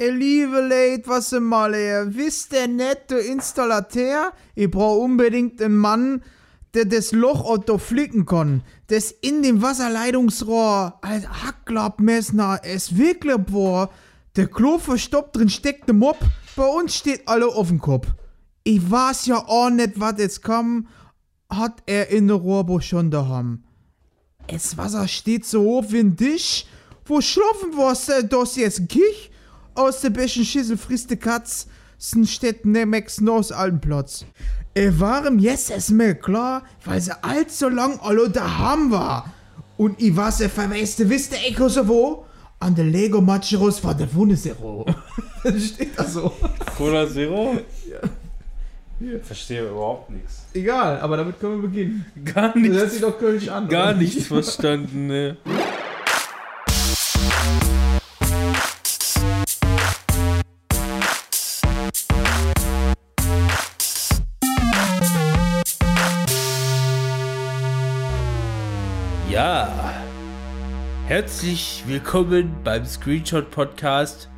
Liebe Leute, was ihr mal her. Wisst der Installateur? Ich brauch unbedingt einen Mann, der das Loch da flicken kann. Das in dem Wasserleitungsrohr als Hackklappmessner es wirklich boah. Der Klo verstoppt drin steckt der Mob. Bei uns steht alle auf dem Kopf. Ich weiß ja auch nicht, was jetzt kam. Hat er in der Rohrbuch schon daheim. Das Wasser steht so hoch wie ein Tisch. Wo schlafen was das jetzt Kich? Aus der besten Schüssel frisst die Katz. Sen steht nemex aus Alpenplatz. Er warm yes es mir klar, weil sie allzu lang alle daheim war. Und ich was er verweiste, wisst ihr Echo so wo? An der Lego Macheros war der Wundersero. das steht da so. Cola Zero? Verstehe überhaupt nichts. Egal, aber damit können wir beginnen. Gar Das hört nichts. sich doch Kölsch an. Gar nichts verstanden, ne. Ja, herzlich willkommen beim Screenshot Podcast.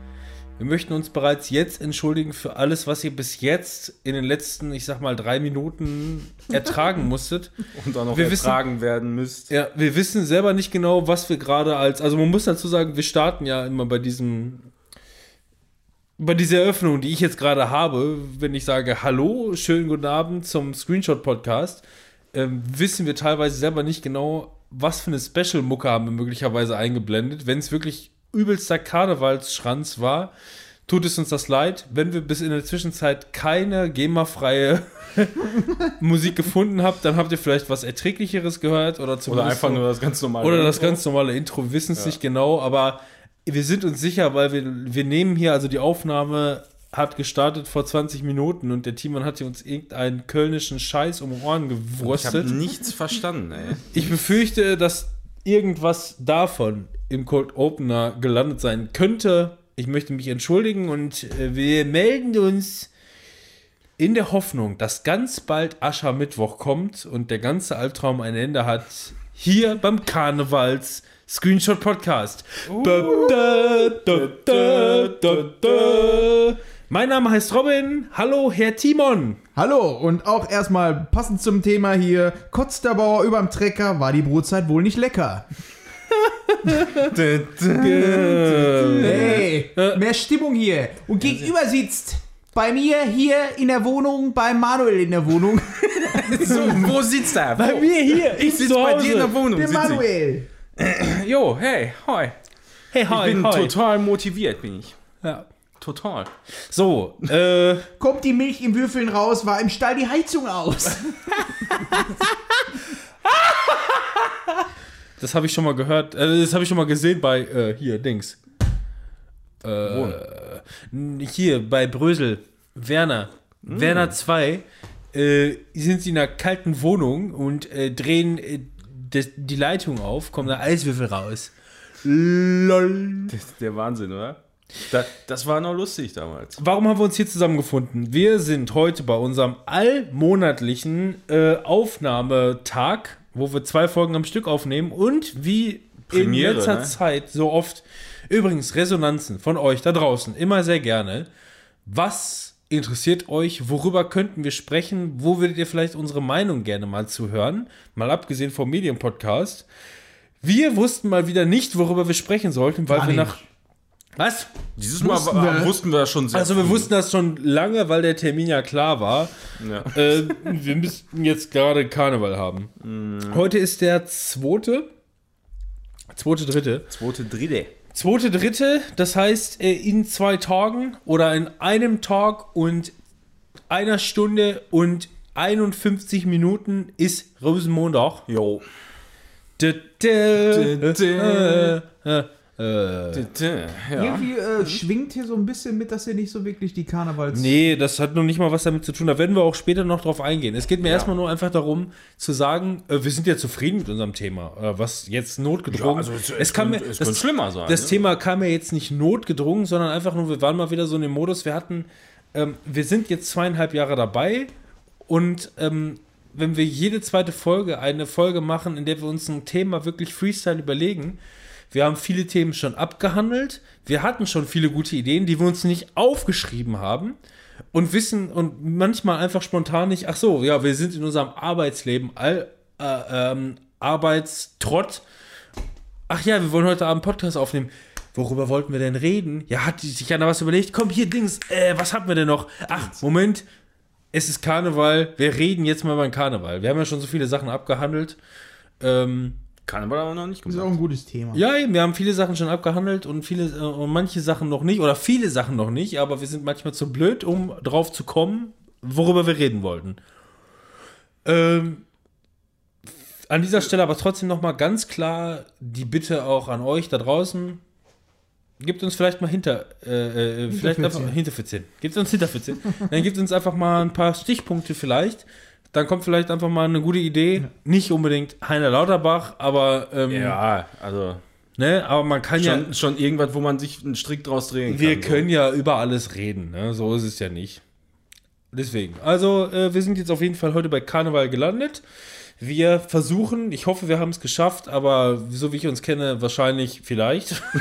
Wir möchten uns bereits jetzt entschuldigen für alles, was ihr bis jetzt in den letzten, ich sag mal, drei Minuten ertragen musstet. Und auch noch Wir wissen- ertragen werden müsst. Ja, wir wissen selber nicht genau, was wir gerade als. Also man muss dazu sagen, wir starten ja immer bei diesem. Bei dieser Eröffnung, die ich jetzt gerade habe, wenn ich sage Hallo, schönen guten Abend zum Screenshot-Podcast, ähm, wissen wir teilweise selber nicht genau, was für eine Special-Mucke haben wir möglicherweise eingeblendet. Wenn es wirklich übelster Karnevalsschranz war, tut es uns das leid. Wenn wir bis in der Zwischenzeit keine GEMA-freie Musik gefunden habt, dann habt ihr vielleicht was Erträglicheres gehört oder Oder zumindest einfach nur das ganz normale. oder das Intro. ganz normale Intro. Wir wissen es nicht genau, aber wir sind uns sicher, weil wir, wir nehmen hier, also die Aufnahme hat gestartet vor 20 Minuten und der Timon hat hier uns irgendeinen kölnischen Scheiß um Ohren Ich habe gewurstet. nichts verstanden, ey. Ich befürchte, dass irgendwas davon im Cold Opener gelandet sein könnte. Ich möchte mich entschuldigen und äh, wir melden uns in der Hoffnung, dass ganz bald Aschermittwoch kommt und der ganze Albtraum ein Ende hat. Hier beim Karnevals Screenshot Podcast. Da, da, da, da. Mein Name heißt Robin. Hallo, Herr Timon. Hallo und auch erstmal passend zum Thema hier, kotzt der Bauer überm Trecker, war die Brotzeit wohl nicht lecker. Hey, mehr Stimmung hier. Und gegenüber sitzt bei mir hier in der Wohnung, bei Manuel in der Wohnung, So, wo sitzt er? Bei mir hier. Ich sitze bei dir in der Wohnung. der ich. Manuel. Jo, hey, hoi. Hey, Ich hi, bin hi. total motiviert, bin ich. Ja. Total. So, äh, Kommt die Milch in Würfeln raus, war im Stall die Heizung aus. das habe ich schon mal gehört. Äh, das habe ich schon mal gesehen bei, äh, hier, Dings. Äh, hier, bei Brösel. Werner. Werner 2. Äh, sind sie in einer kalten Wohnung und äh, drehen äh, das, die Leitung auf, kommen da Eiswürfel raus. Lol. Das ist der Wahnsinn, oder? Da, das war noch lustig damals. Warum haben wir uns hier zusammengefunden? Wir sind heute bei unserem allmonatlichen äh, Aufnahmetag, wo wir zwei Folgen am Stück aufnehmen und wie Premiere, in letzter ne? Zeit so oft. Übrigens, Resonanzen von euch da draußen, immer sehr gerne. Was interessiert euch? Worüber könnten wir sprechen? Wo würdet ihr vielleicht unsere Meinung gerne mal zuhören? Mal abgesehen vom Medienpodcast. Wir wussten mal wieder nicht, worüber wir sprechen sollten, weil Gar wir nicht. nach. Was? Dieses Mal Wussten wa- wir- wussten wir schon sehr Also wir früh. wussten das schon lange, weil der Termin ja klar war. Ja. Äh, wir müssten jetzt gerade Karneval haben. Heute ist der zweite. Zweite, dritte. Zweite Dritte. Zweite, dritte, das heißt äh, in zwei Tagen oder in einem Tag und einer Stunde und 51 Minuten ist Rosenmontag. Jo. Äh, Ja. Irgendwie äh, schwingt hier so ein bisschen mit, dass ihr nicht so wirklich die Karnevals... Nee, das hat noch nicht mal was damit zu tun. Da werden wir auch später noch drauf eingehen. Es geht mir erstmal nur einfach darum zu sagen, äh, wir sind ja zufrieden mit unserem Thema. Äh, was jetzt notgedrungen. Ja, also es- es, kann mir, es das, schlimmer sein, Das ne? Thema kam mir jetzt nicht notgedrungen, sondern einfach nur, wir waren mal wieder so in dem Modus. Wir hatten, ähm, wir sind jetzt zweieinhalb Jahre dabei und ähm, wenn wir jede zweite Folge eine Folge machen, in der wir uns ein Thema wirklich Freestyle überlegen, Wir haben viele Themen schon abgehandelt. Wir hatten schon viele gute Ideen, die wir uns nicht aufgeschrieben haben und wissen und manchmal einfach spontan nicht, ach so, ja, wir sind in unserem Arbeitsleben all, äh, ähm, Arbeitstrott. Ach ja, wir wollen heute Abend einen Podcast aufnehmen. Worüber wollten wir denn reden? Ja, hat sich einer was überlegt? Komm, hier, Dings, äh, was hatten wir denn noch? Ach, Moment, es ist Karneval. Wir reden jetzt mal beim Karneval. Wir haben ja schon so viele Sachen abgehandelt. Ähm, Karneval aber noch nicht Das ist auch gemacht. ein gutes Thema. ja, eben, wir haben viele Sachen schon abgehandelt und viele äh, und manche Sachen noch nicht oder viele Sachen noch nicht, aber wir sind manchmal zu blöd, um drauf zu kommen, worüber wir reden wollten. Ähm, an dieser Stelle aber trotzdem noch mal ganz klar die Bitte auch an euch da draußen. Gebt uns vielleicht mal hinter, äh, äh, vielleicht einfach Hinterfätzchen. Hinterfätzchen. Gebt uns Hinterfätzchen. Dann gebt uns einfach mal ein paar Stichpunkte vielleicht. Dann kommt vielleicht einfach mal eine gute Idee. Nicht unbedingt Heiner Lauterbach, aber ähm, Ja, also Ne, aber man kann ja, schon, schon irgendwas, wo man sich einen Strick draus drehen wir kann. können ja über alles reden, ne? so ist es ja nicht. Deswegen, also äh, wir sind jetzt auf jeden Fall heute bei Karneval gelandet. Wir versuchen, ich hoffe, wir haben es geschafft, aber so wie ich uns kenne, wahrscheinlich vielleicht.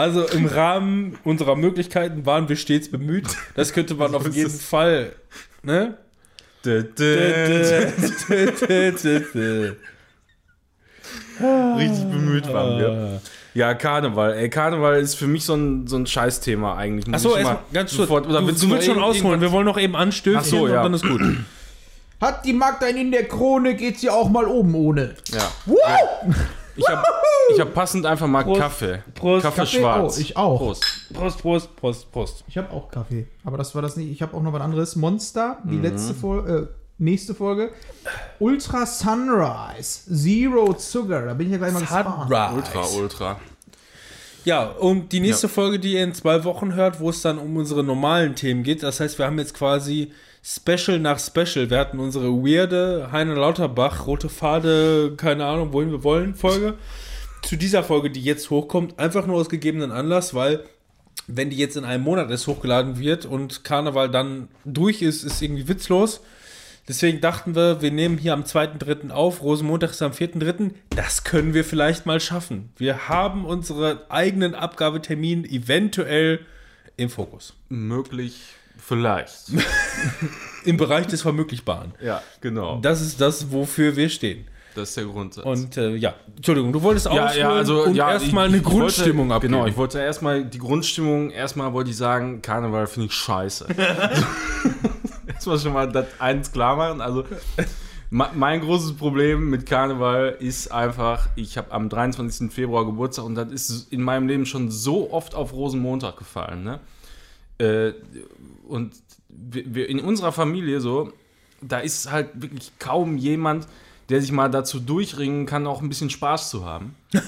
also im Rahmen unserer Möglichkeiten waren wir stets bemüht. Das könnte man auf jeden. Fall. Ne? Dö, dö, dö. Richtig bemüht waren wir. Ja, Karneval. Ey, Karneval ist für mich so ein, so ein Scheißthema eigentlich. Muss Achso, ganz kurz. sofort- Oder du, willst du willst schon ausholen. Wir wollen noch eben anstößen Ach so, und ja. dann ist gut. Hat die Magd einen in der Krone, geht sie auch mal oben ohne. Ja. Ich habe hab passend einfach mal Prost. Kaffee. Prost. Kaffee Kaffee? schwarz. Oh, ich auch. Prost. Prost, Prost, Prost, Prost. Ich habe auch Kaffee. Aber das war das nicht. Ich habe auch noch was anderes. Monster, die Mhm. letzte Folge, äh, nächste Folge. Ultra Sunrise. Zero Sugar. Da bin ich ja gleich mal gespannt. Ultra, ultra. Ja, und die nächste Ja. Folge, die ihr in zwei Wochen hört, wo es dann um unsere normalen Themen geht. Das heißt, wir haben jetzt quasi Special nach Special. Wir hatten unsere weirde Heine Lauterbach, rote Pfade, keine Ahnung, wohin wir wollen, Folge. Zu dieser Folge, die jetzt hochkommt, einfach nur aus gegebenen Anlass, weil wenn die jetzt in einem Monat erst hochgeladen wird und Karneval dann durch ist, ist irgendwie witzlos. Deswegen dachten wir, wir nehmen hier am 2.3. auf. Rosenmontag ist am 4.3. Das können wir vielleicht mal schaffen. Wir haben unseren eigenen Abgabetermin eventuell im Fokus. Möglich, vielleicht. Im Bereich des Vermöglichbaren. ja, genau. Das ist das, wofür wir stehen. Das ist der Grundsatz. Und äh, ja, Entschuldigung, du wolltest ja, ja, also und ja, erstmal eine ich wollte- Grundstimmung abgeben. Genau, ich wollte erstmal die Grundstimmung, erstmal wollte ich sagen, Karneval finde ich scheiße. erstmal schon mal das eins klar machen. Also mein großes Problem mit Karneval ist einfach, ich habe am 23. Februar Geburtstag und das ist in meinem Leben schon so oft auf Rosenmontag gefallen. Ne? Äh, und wir, wir in unserer Familie so, da ist halt wirklich kaum jemand, der sich mal dazu durchringen kann, auch ein bisschen Spaß zu haben.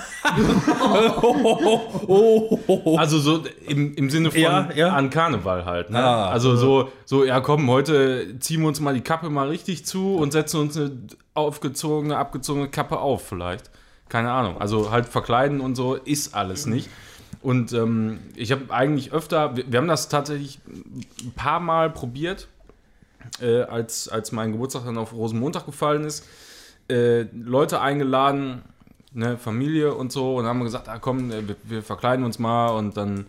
Also so im, im Sinne von Ja, ja. an Karneval halt. Ne? Ah, also so, so, ja komm, heute ziehen wir uns mal die Kappe mal richtig zu und setzen uns eine aufgezogene, abgezogene Kappe auf vielleicht. Keine Ahnung. Also halt verkleiden und so ist alles nicht. Und ähm, ich habe eigentlich öfter, wir, wir haben das tatsächlich ein paar Mal probiert, äh, als, als mein Geburtstag dann auf Rosenmontag gefallen ist. Äh, Leute eingeladen, ne, Familie und so, und haben gesagt, ah, komm, äh, wir, wir verkleiden uns mal und dann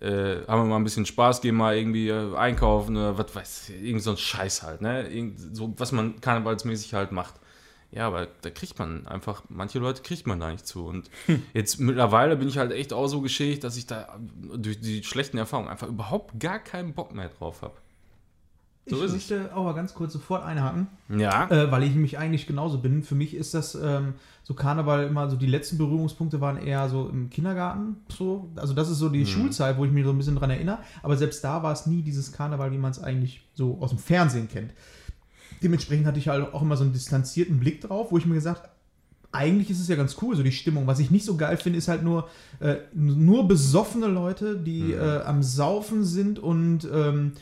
äh, haben wir mal ein bisschen Spaß, gehen mal irgendwie äh, einkaufen oder was weiß ich, irgend so ein Scheiß halt, ne? Irgend so, was man karnevalsmäßig halt macht. Ja, aber da kriegt man einfach, manche Leute kriegt man da nicht zu. Und jetzt mittlerweile bin ich halt echt auch so geschädigt, dass ich da durch die schlechten Erfahrungen einfach überhaupt gar keinen Bock mehr drauf habe. So ich möchte auch mal ganz kurz sofort einhaken, Ja. äh, weil ich mich eigentlich genauso bin. Für mich ist das ähm, so Karneval immer so, die letzten Berührungspunkte waren eher so im Kindergarten. So. Also das ist so die Schulzeit, wo ich mich so ein bisschen dran erinnere. Aber selbst da war es nie dieses Karneval, wie man es eigentlich so aus dem Fernsehen kennt. Dementsprechend hatte ich halt auch immer so einen distanzierten Blick drauf, wo ich mir gesagt eigentlich ist es ja ganz cool, so die Stimmung. Was ich nicht so geil finde, ist halt nur, äh, nur besoffene Leute, die äh, am Saufen sind und ähm,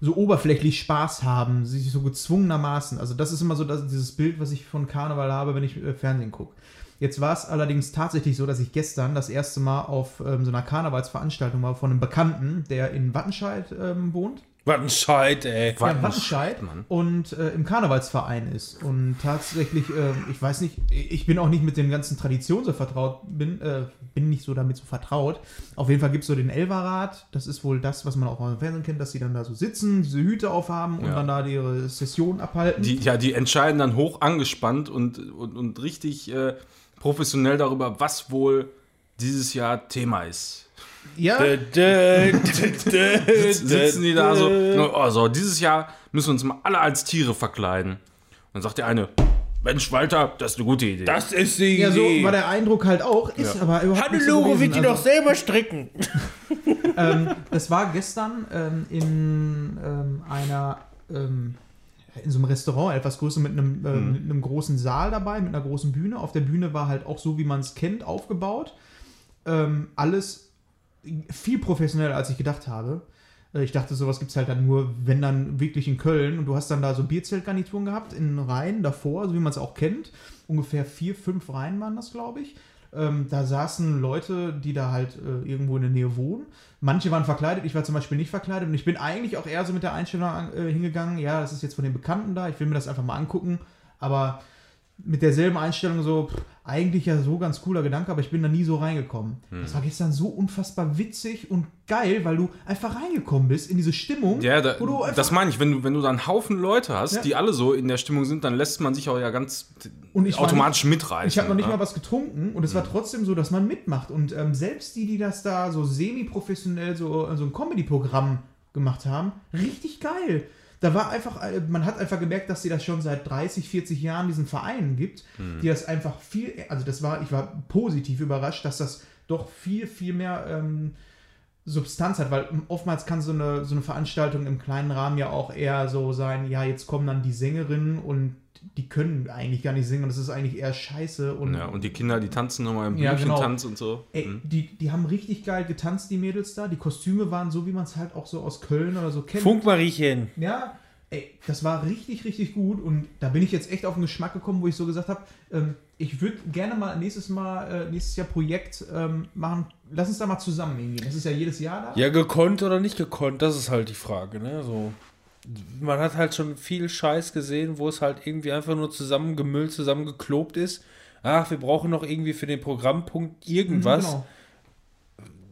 so oberflächlich Spaß haben, sich so gezwungenermaßen. Also das ist immer so das, dieses Bild, was ich von Karneval habe, wenn ich äh, Fernsehen gucke. Jetzt war es allerdings tatsächlich so, dass ich gestern das erste Mal auf ähm, so einer Karnevalsveranstaltung war von einem Bekannten, der in Wattenscheid ähm, wohnt. Was ein Scheit, ey. Was ja, Wattenscheid Shit, Mann. und äh, im Karnevalsverein ist. Und tatsächlich, äh, ich weiß nicht, ich bin auch nicht mit den ganzen Traditionen so vertraut, bin, äh, bin nicht so damit so vertraut. Auf jeden Fall gibt es so den Elverrat, das ist wohl das, was man auch im Fernsehen kennt, dass die dann da so sitzen, diese Hüte aufhaben und Ja. dann da ihre Session abhalten. Die, ja, die entscheiden dann hoch angespannt und, und, und richtig äh, professionell darüber, was wohl dieses Jahr Thema ist. Ja, Dö, dö, dö, dö, Sitzen die da so, dö. oh, so, dieses Jahr müssen wir uns mal alle als Tiere verkleiden. Dann sagt der eine, Mensch, Walter, das ist eine gute Idee. Das ist die ja, so Idee. war der Eindruck halt auch, ist aber überhaupt nicht so Hannelore gewesen. wird die Also- doch selber stricken. ähm, das war gestern ähm, in ähm, einer ähm, in so einem Restaurant etwas größer mit einem, ähm, mit einem großen Saal dabei, mit einer großen Bühne. Auf der Bühne war halt auch so, wie man es kennt, aufgebaut. Ähm, alles viel professioneller, als ich gedacht habe. Äh, Ich dachte, sowas gibt es halt dann nur, wenn dann wirklich in Köln. Und du hast dann da so Bierzeltgarnituren gehabt in Reihen davor, so wie man es auch kennt. Ungefähr vier, fünf Reihen waren das, glaube ich. Ähm, da saßen Leute, die da halt äh, irgendwo in der Nähe wohnen. Manche waren verkleidet, ich war zum Beispiel nicht verkleidet. Und ich bin eigentlich auch eher so mit der Einstellung äh, hingegangen, ja, das ist jetzt von den Bekannten da, ich will mir das einfach mal angucken. Aber mit derselben Einstellung so, pff, eigentlich ja so ganz cooler Gedanke, aber ich bin da nie so reingekommen. Hm. Das war gestern so unfassbar witzig und geil, weil du einfach reingekommen bist in diese Stimmung. ja, da, das meine ich, wenn du, wenn du da einen Haufen Leute hast, Ja. die alle so in der Stimmung sind, dann lässt man sich auch ja ganz automatisch mitreißen. ich habe noch nicht ja? mal was getrunken und es war trotzdem so, dass man mitmacht. Und ähm, selbst die, die das da so semi-professionell so, so ein Comedy-Programm gemacht haben, richtig geil. Da war einfach, äh, man hat einfach gemerkt, dass sie das schon seit 30, 40 Jahren diesen Vereinen gibt, die das einfach viel, also das war, ich war positiv überrascht, dass das doch viel, viel mehr ähm, Substanz hat, weil oftmals kann so eine, so eine Veranstaltung im kleinen Rahmen ja auch eher so sein, ja, jetzt kommen dann die Sängerinnen und die können eigentlich gar nicht singen und das ist eigentlich eher scheiße und Ja, und die Kinder, die tanzen nochmal im Ja, genau. Und so. Ey, Mhm. die, die haben richtig geil getanzt, die Mädels da. Die Kostüme waren so, wie man es halt auch so aus Köln oder so kennt. Funkmariechen. Ja, ey, das war richtig, richtig gut. Und da bin ich jetzt echt auf den Geschmack gekommen, wo ich so gesagt habe, ähm, ich würde gerne mal nächstes Mal, äh, nächstes Jahr Projekt ähm, machen. Lass uns da mal zusammen hingehen. Das ist ja jedes Jahr da. Ja, gekonnt oder nicht gekonnt, das ist halt die Frage, ne? So. Man hat halt schon viel Scheiß gesehen, wo es halt irgendwie einfach nur zusammengemüllt, zusammengeklobt ist. Ach, wir brauchen noch irgendwie für den Programmpunkt irgendwas. Genau.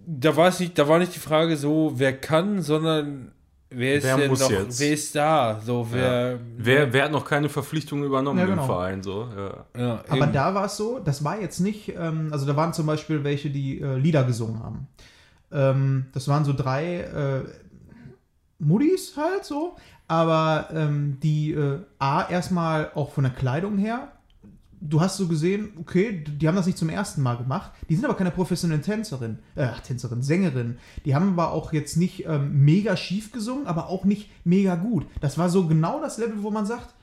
Da war es nicht, da war nicht die Frage so, wer kann, sondern wer ist Wer denn muss noch, jetzt? wer ist da? So, wer. Wer, wer hat noch keine Verpflichtungen übernommen Ja, genau. im Verein? So? Ja. Ja, Aber eben. da war es so, das war jetzt nicht, ähm, also da waren zum Beispiel welche, die äh, Lieder gesungen haben. Ähm, das waren so drei äh, Muddis halt so, aber ähm, die äh, A, erstmal auch von der Kleidung her, du hast so gesehen, okay, die haben das nicht zum ersten Mal gemacht, die sind aber keine professionellen Tänzerin, äh, Tänzerin, Sängerin. Die haben aber auch jetzt nicht ähm, mega schief gesungen, aber auch nicht mega gut. Das war so genau das Level, wo man sagt,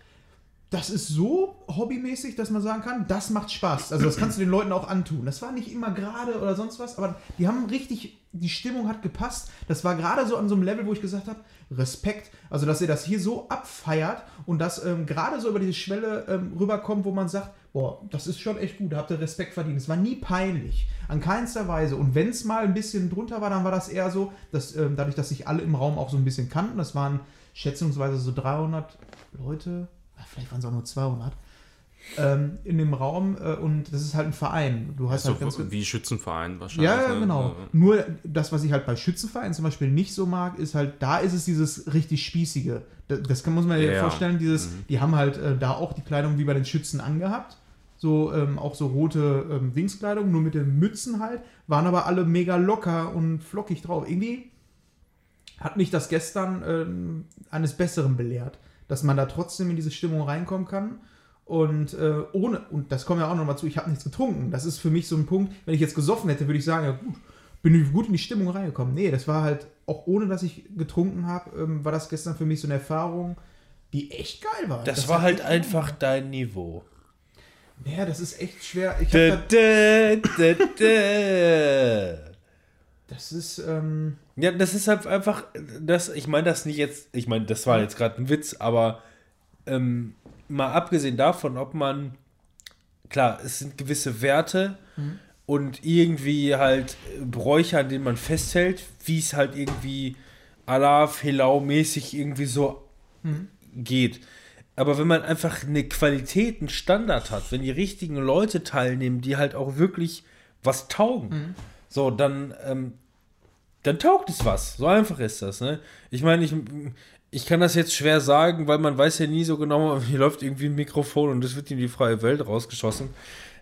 das ist so hobbymäßig, dass man sagen kann, das macht Spaß. Also das kannst du den Leuten auch antun. Das war nicht immer gerade oder sonst was, aber die haben richtig, die Stimmung hat gepasst. Das war gerade so an so einem Level, wo ich gesagt habe, Respekt. Also dass ihr das hier so abfeiert und das ähm, gerade so über diese Schwelle ähm, rüberkommt, wo man sagt, boah, das ist schon echt gut, da habt ihr Respekt verdient. Es war nie peinlich, an keinster Weise. Und wenn es mal ein bisschen drunter war, dann war das eher so, dass ähm, dadurch, dass sich alle im Raum auch so ein bisschen kannten, das waren schätzungsweise so 300 Leute, vielleicht waren es auch nur 200, ähm, in dem Raum äh, und das ist halt ein Verein. Du hast So halt ganz wie Schützenverein wahrscheinlich. ja, ja, ne? genau. Nur das, was ich halt bei Schützenvereinen zum Beispiel nicht so mag, ist halt, da ist es dieses richtig Spießige. Das, das kann, muss man sich Ja. vorstellen, dieses, die haben halt äh, da auch die Kleidung wie bei den Schützen angehabt. So, ähm, auch so rote ähm, Dingskleidung, nur mit den Mützen halt, waren aber alle mega locker und flockig drauf. Irgendwie hat mich das gestern ähm, eines Besseren belehrt, dass man da trotzdem in diese Stimmung reinkommen kann. Und äh, ohne, und das kommt ja auch nochmal zu, ich habe nichts getrunken. Das ist für mich so ein Punkt, wenn ich jetzt gesoffen hätte, würde ich sagen, ja gut, bin ich gut in die Stimmung reingekommen. Nee, das war halt, auch ohne dass ich getrunken habe, ähm, war das gestern für mich so eine Erfahrung, die echt geil war. das, war hat halt einfach dein Niveau. Ja, das ist echt schwer. Ich da, dä, dä, dä. das ist, ähm, Ja, das ist halt einfach, das, ich meine das nicht jetzt, ich meine, das war jetzt gerade ein Witz, aber ähm, mal abgesehen davon, ob man, klar, es sind gewisse Werte und irgendwie halt Bräuche, an denen man festhält, wie es halt irgendwie à la Felau-mäßig irgendwie so geht. Aber wenn man einfach eine Qualität, einen Standard hat, wenn die richtigen Leute teilnehmen, die halt auch wirklich was taugen, so, dann, ähm, dann taugt es was. So einfach ist das, ne? Ich meine, ich, ich kann das jetzt schwer sagen, weil man weiß ja nie so genau, hier läuft irgendwie ein Mikrofon und es wird in die freie Welt rausgeschossen.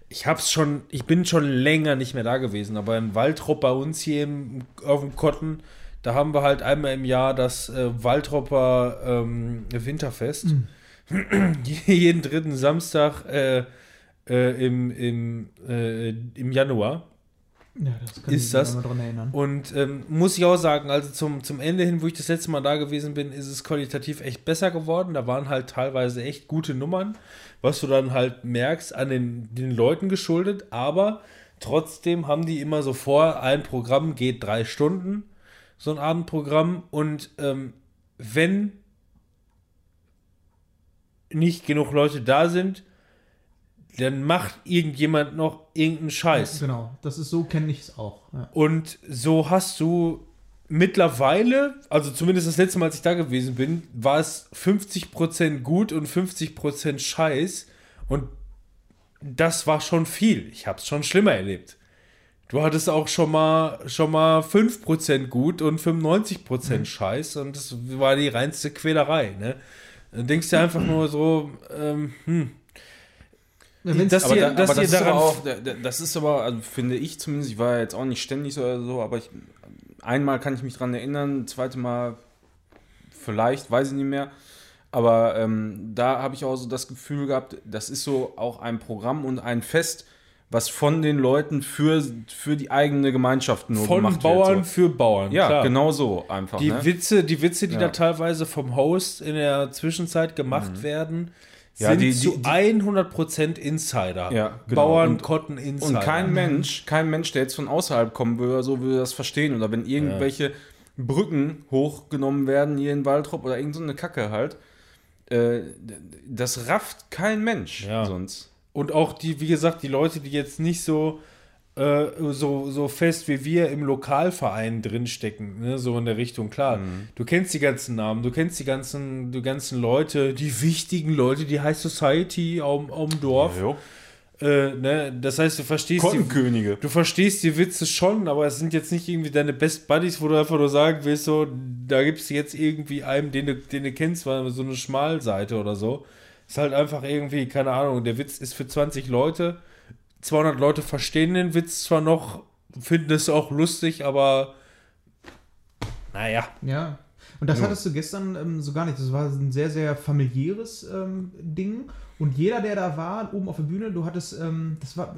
Ich hab's schon, ich bin schon länger nicht mehr da gewesen, aber in Waldrop bei uns hier im, auf dem Kotten, da haben wir halt einmal im Jahr das äh, Waldropper ähm, Winterfest. Jeden dritten Samstag äh, äh, im, im, äh, im Januar. Ja, das kann Ist ich das? dran erinnern. Und ähm, muss ich auch sagen, also zum, zum Ende hin, wo ich das letzte Mal da gewesen bin, ist es qualitativ echt besser geworden. Da waren halt teilweise echt gute Nummern, was du dann halt merkst, an den, den Leuten geschuldet. Aber trotzdem haben die immer so vor, ein Programm geht drei Stunden, so ein Abendprogramm. Und ähm, wenn nicht genug Leute da sind, dann macht irgendjemand noch irgendeinen Scheiß. Genau, das ist so, kenne ich es auch. Ja. Und so hast du mittlerweile, also zumindest das letzte Mal, als ich da gewesen bin, war es 50% gut und 50% Scheiß. Und das war schon viel. Ich habe es schon schlimmer erlebt. Du hattest auch schon mal, schon mal 5% gut und 95% Scheiß. Und das war die reinste Quälerei. Ne? Dann denkst du einfach nur so, ähm, hm, Wenn's- das Aber, aber ist daran aber auch, da- da- das ist aber, also finde ich zumindest, ich war ja jetzt auch nicht ständig so oder so, aber ich, einmal kann ich mich dran erinnern, zweite Mal vielleicht, weiß ich nicht mehr. Aber ähm, da habe ich auch so das Gefühl gehabt, das ist so auch ein Programm und ein Fest, was von den Leuten für, für die eigene Gemeinschaft nur von gemacht Bauern wird. für Bauern. So. Ja, klar. genau so einfach. Die ne? Witze, die Witze, die Ja. da teilweise vom Host in der Zwischenzeit gemacht werden, Mhm. Ja, sind die- die- zu die- 100% Insider. Ja, genau. Bauern, Und- Kotten, Insider. Und kein Mensch, kein Mensch, der jetzt von außerhalb kommen würde, so würde das verstehen. Oder wenn irgendwelche Brücken hochgenommen werden hier in Waldrop oder irgend so eine Kacke halt, äh, das rafft kein Mensch Ja. sonst. Und auch die, wie gesagt, die Leute, die jetzt nicht so, äh, so, so fest wie wir im Lokalverein drinstecken, ne? so in der Richtung, klar. Mhm. Du kennst die ganzen Namen, du kennst die ganzen, die ganzen Leute, die wichtigen Leute, die High Society am, am Dorf. Jo. Äh, ne? Das heißt, du verstehst die. Du verstehst die Witze schon, aber es sind jetzt nicht irgendwie deine Best Buddies, wo du einfach nur sagen willst, so, da gibt es jetzt irgendwie einen, den du, den du kennst, weil so eine Schmalseite oder so. Ist halt einfach irgendwie, keine Ahnung, der Witz ist für 20 Leute. 200 Leute verstehen den Witz zwar noch, finden es auch lustig, aber naja. Ja. Und das hattest du gestern ähm, so gar nicht. Das war ein sehr, sehr familiäres ähm, Ding. Und jeder, der da war, oben auf der Bühne, du hattest, ähm, das war,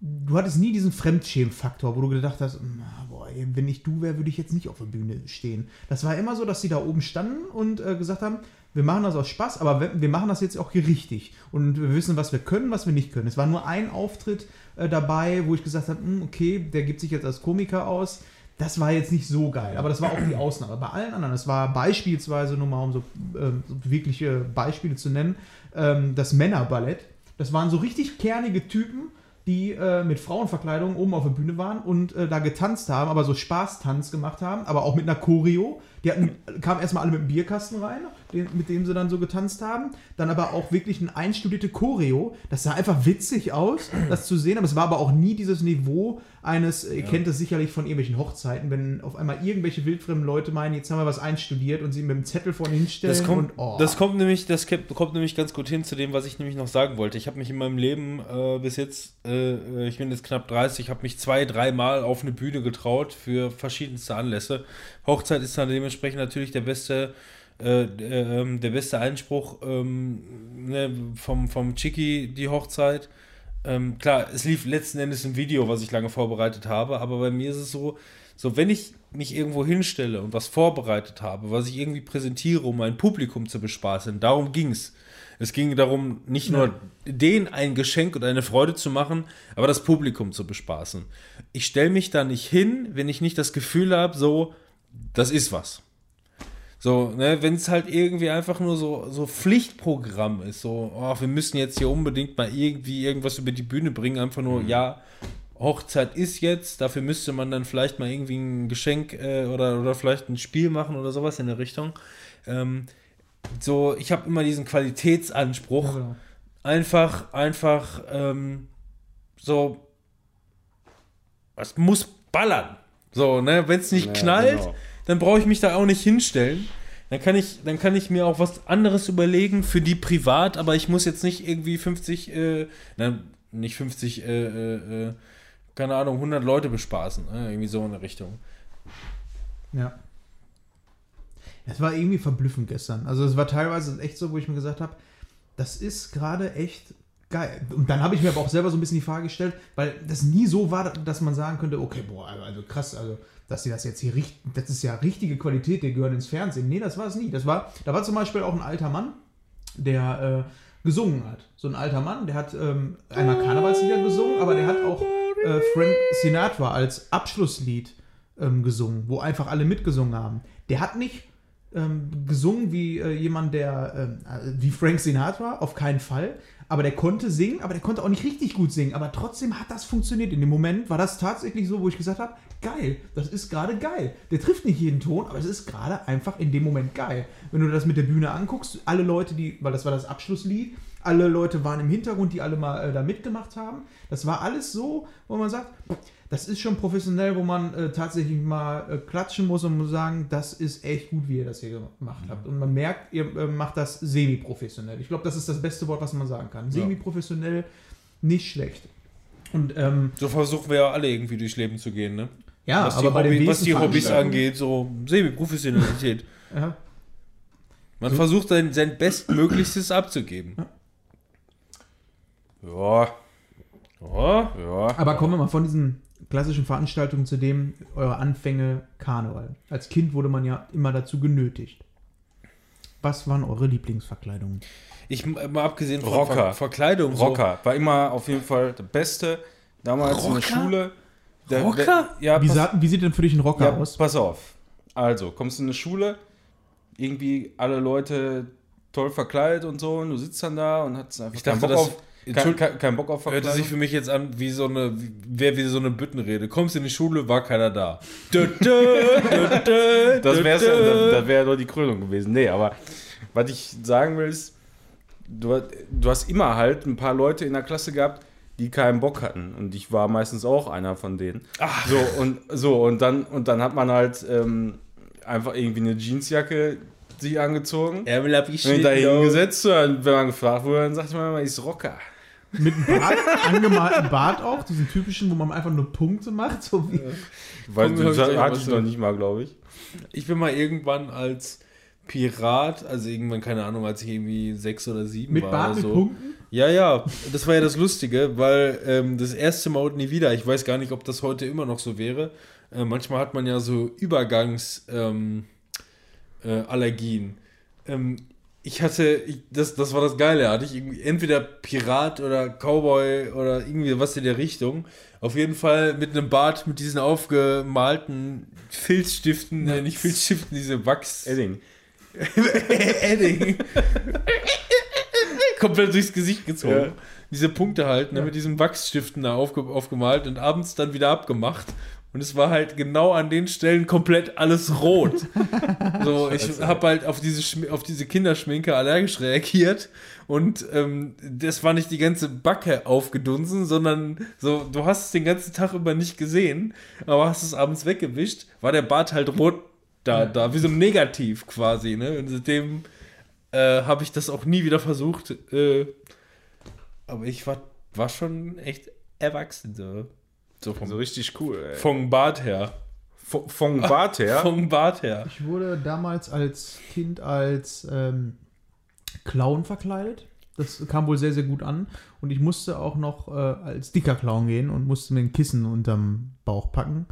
du hattest nie diesen Fremdschämen-Faktor, wo du gedacht hast, "Na, boah, ey, wenn ich du wäre, würde ich jetzt nicht auf der Bühne stehen. Das war immer so, dass sie da oben standen und äh, gesagt haben, wir machen das aus Spaß, aber wir, machen das jetzt auch hier richtig. Und wir wissen, was wir können, was wir nicht können. Es war nur ein Auftritt äh, dabei, wo ich gesagt habe, "Hm, okay, der gibt sich jetzt als Komiker aus. Das war jetzt nicht so geil, aber das war auch die Ausnahme. Bei allen anderen, es war beispielsweise, nur mal um so, so wirkliche Beispiele zu nennen, ähm, das Männerballett. Das waren so richtig kernige Typen, die äh, mit Frauenverkleidung oben auf der Bühne waren und äh, da getanzt haben, aber so Spaßtanz gemacht haben, aber auch mit einer Choreo. Die hatten, kamen erstmal alle mit dem Bierkasten rein, den, mit dem sie dann so getanzt haben. Dann aber auch wirklich eine einstudierte Choreo. Das sah einfach witzig aus, das zu sehen, aber es war aber auch nie dieses Niveau eines, ihr kennt es sicherlich von irgendwelchen Hochzeiten, wenn auf einmal irgendwelche wildfremden Leute meinen, jetzt haben wir was einstudiert und sie mit dem Zettel vorne hinstellen Das kommt, und oh. das kommt nämlich, das kommt nämlich ganz gut hin zu dem, was ich nämlich noch sagen wollte. Ich habe mich in meinem Leben äh, bis jetzt, äh, ich bin jetzt knapp 30, habe mich zwei, dreimal auf eine Bühne getraut für verschiedenste Anlässe. Hochzeit ist dann dementsprechend natürlich der beste, äh, äh, ähm, der beste Einspruch ähm, ne, vom, vom Chicky, die Hochzeit. Ähm, klar, es lief letzten Endes ein Video, was ich lange vorbereitet habe, aber bei mir ist es so, so wenn ich mich irgendwo hinstelle und was vorbereitet habe, was ich irgendwie präsentiere, um mein Publikum zu bespaßen, darum ging es. Es ging darum, nicht nur denen ein Geschenk und eine Freude zu machen, aber das Publikum zu bespaßen. Ich stelle mich da nicht hin, wenn ich nicht das Gefühl habe, so, das ist was. So, ne, wenn es halt irgendwie einfach nur so, so Pflichtprogramm ist, so, oh, wir müssen jetzt hier unbedingt mal irgendwie irgendwas über die Bühne bringen, einfach nur, ja, Hochzeit ist jetzt, dafür müsste man dann vielleicht mal irgendwie ein Geschenk äh, oder, oder vielleicht ein Spiel machen oder sowas in der Richtung. Ähm, so, ich habe immer diesen Qualitätsanspruch. Ja. Einfach, einfach ähm, so, es muss ballern. So, ne, wenn es nicht Ja, knallt, genau. dann brauche ich mich da auch nicht hinstellen. Dann kann ich, dann kann ich mir auch was anderes überlegen für die privat, aber ich muss jetzt nicht irgendwie 50, äh, nein, nicht 50, äh, äh, äh, keine Ahnung, 100 Leute bespaßen. Ne? Irgendwie so in der Richtung. Ja. Es war irgendwie verblüffend gestern. Also es war teilweise echt so, wo ich mir gesagt habe, das ist gerade echt geil. Und dann habe ich mir aber auch selber so ein bisschen die Frage gestellt, weil das nie so war, dass man sagen könnte, okay, boah, also krass, also dass sie das jetzt hier richten, das ist ja richtige Qualität, die gehören ins Fernsehen. Nee, das war es nie. Das war, da war zum Beispiel auch ein alter Mann, der äh, gesungen hat. So ein alter Mann, der hat ähm, einmal Karnevalslieder gesungen, aber der hat auch äh, Frank Sinatra als Abschlusslied ähm, gesungen, wo einfach alle mitgesungen haben. Der hat nicht ähm, gesungen wie äh, jemand, der ähm, äh, wie Frank Sinatra, auf keinen Fall. Aber der konnte singen, aber der konnte auch nicht richtig gut singen. Aber trotzdem hat das funktioniert. In dem Moment war das tatsächlich so, wo ich gesagt habe, geil, das ist gerade geil. Der trifft nicht jeden Ton, aber es ist gerade einfach in dem Moment geil. Wenn du das mit der Bühne anguckst, alle Leute, die, weil das war das Abschlusslied, alle Leute waren im Hintergrund, die alle mal äh, da mitgemacht haben. Das war alles so, wo man sagt, das ist schon professionell, wo man äh, tatsächlich mal äh, klatschen muss und muss sagen, das ist echt gut, wie ihr das hier gemacht habt. Und man merkt, ihr äh, macht das semi-professionell. Ich glaube, das ist das beste Wort, was man sagen kann. Semi-professionell, nicht schlecht. Und ähm, So versuchen wir ja alle irgendwie durchs Leben zu gehen, ne? ja, was, aber die bei den Hobby, was die Hobbys angeht, so Semi-Professionalität. Ja, Man versucht sein, sein Bestmöglichstes abzugeben. Ja, Ja. ja. Aber kommen wir mal von diesen klassischen Veranstaltungen zu dem, eure Anfänge Karneval. Als Kind wurde man ja immer dazu genötigt. Was waren eure Lieblingsverkleidungen? Ich mal abgesehen von Rocker. Ver Verkleidung. Rocker war immer auf jeden Fall der Beste. Damals in der Rocker? Schule. Der, Rocker? Der, ja, Wie, pass, sah, wie sieht denn für dich ein Rocker ja, aus? pass auf. Also, kommst in eine Schule, irgendwie alle Leute toll verkleidet und so, und du sitzt dann da und hast einfach Ich dachte, Bock das- auf, kein, kein, keinen Bock auf Hörte sich für mich jetzt an wie so eine, wäre wie so eine Büttenrede. Kommst in die Schule, war keiner da. Dö, dö, dö, dö, Das wäre ja, das wäre doch die Krönung gewesen. Nee, aber was ich sagen will, ist, du, du hast immer halt ein paar Leute in der Klasse gehabt, die keinen Bock hatten. Und ich war meistens auch einer von denen. Ach. So, und so, und dann, und dann hat man halt ähm, einfach irgendwie eine Jeansjacke sich angezogen. Ärmel hab ich Und da hingesetzt, und wenn man gefragt wurde, dann sagte man immer, ich ist Rocker. Mit einem Bart, angemalten Bart auch, diesen typischen, wo man einfach nur Punkte macht, so wie. Weil Komm, das hab ich hatte ich noch nicht mal, glaube ich. Ich bin mal irgendwann als Pirat, also irgendwann, keine Ahnung, als ich irgendwie sechs oder sieben Mit war Bart, oder mit so. Punkten? Ja, ja, das war ja das Lustige, weil ähm, das erste Mal und nie wieder, ich weiß gar nicht, ob das heute immer noch so wäre. Äh, manchmal hat man ja so Übergangsallergien. Ähm, äh, ähm, ich hatte, ich, das, das war das Geile, hatte ich irgendwie entweder Pirat oder Cowboy oder irgendwie was in der Richtung. Auf jeden Fall mit einem Bart mit diesen aufgemalten Filzstiften, äh, nicht Filzstiften, diese Wachs. Edding. Edding. Komplett durchs Gesicht gezogen. Ja. Diese Punkte halt, ne, Ja. mit diesen Wachsstiften da aufge aufgemalt und abends dann wieder abgemacht. Und es war halt genau an den Stellen komplett alles rot. so, ich habe halt auf diese, Schm- auf diese Kinderschminke allergisch reagiert. Und ähm, das war nicht die ganze Backe aufgedunsen, sondern so, du hast es den ganzen Tag über nicht gesehen, aber hast es abends weggewischt, war der Bart halt rot da, da, wie so ein Negativ quasi, ne? Und seitdem äh, habe ich das auch nie wieder versucht. Äh, aber ich war, war schon echt erwachsen, so. So vom, So richtig cool, ey. vom Bart her. Von, von Bart her. Vom Bart her. Ich wurde damals als Kind als ähm, Clown verkleidet. Das kam wohl sehr, sehr gut an. Und ich musste auch noch äh, als dicker Clown gehen und musste mir ein Kissen unterm Bauch packen.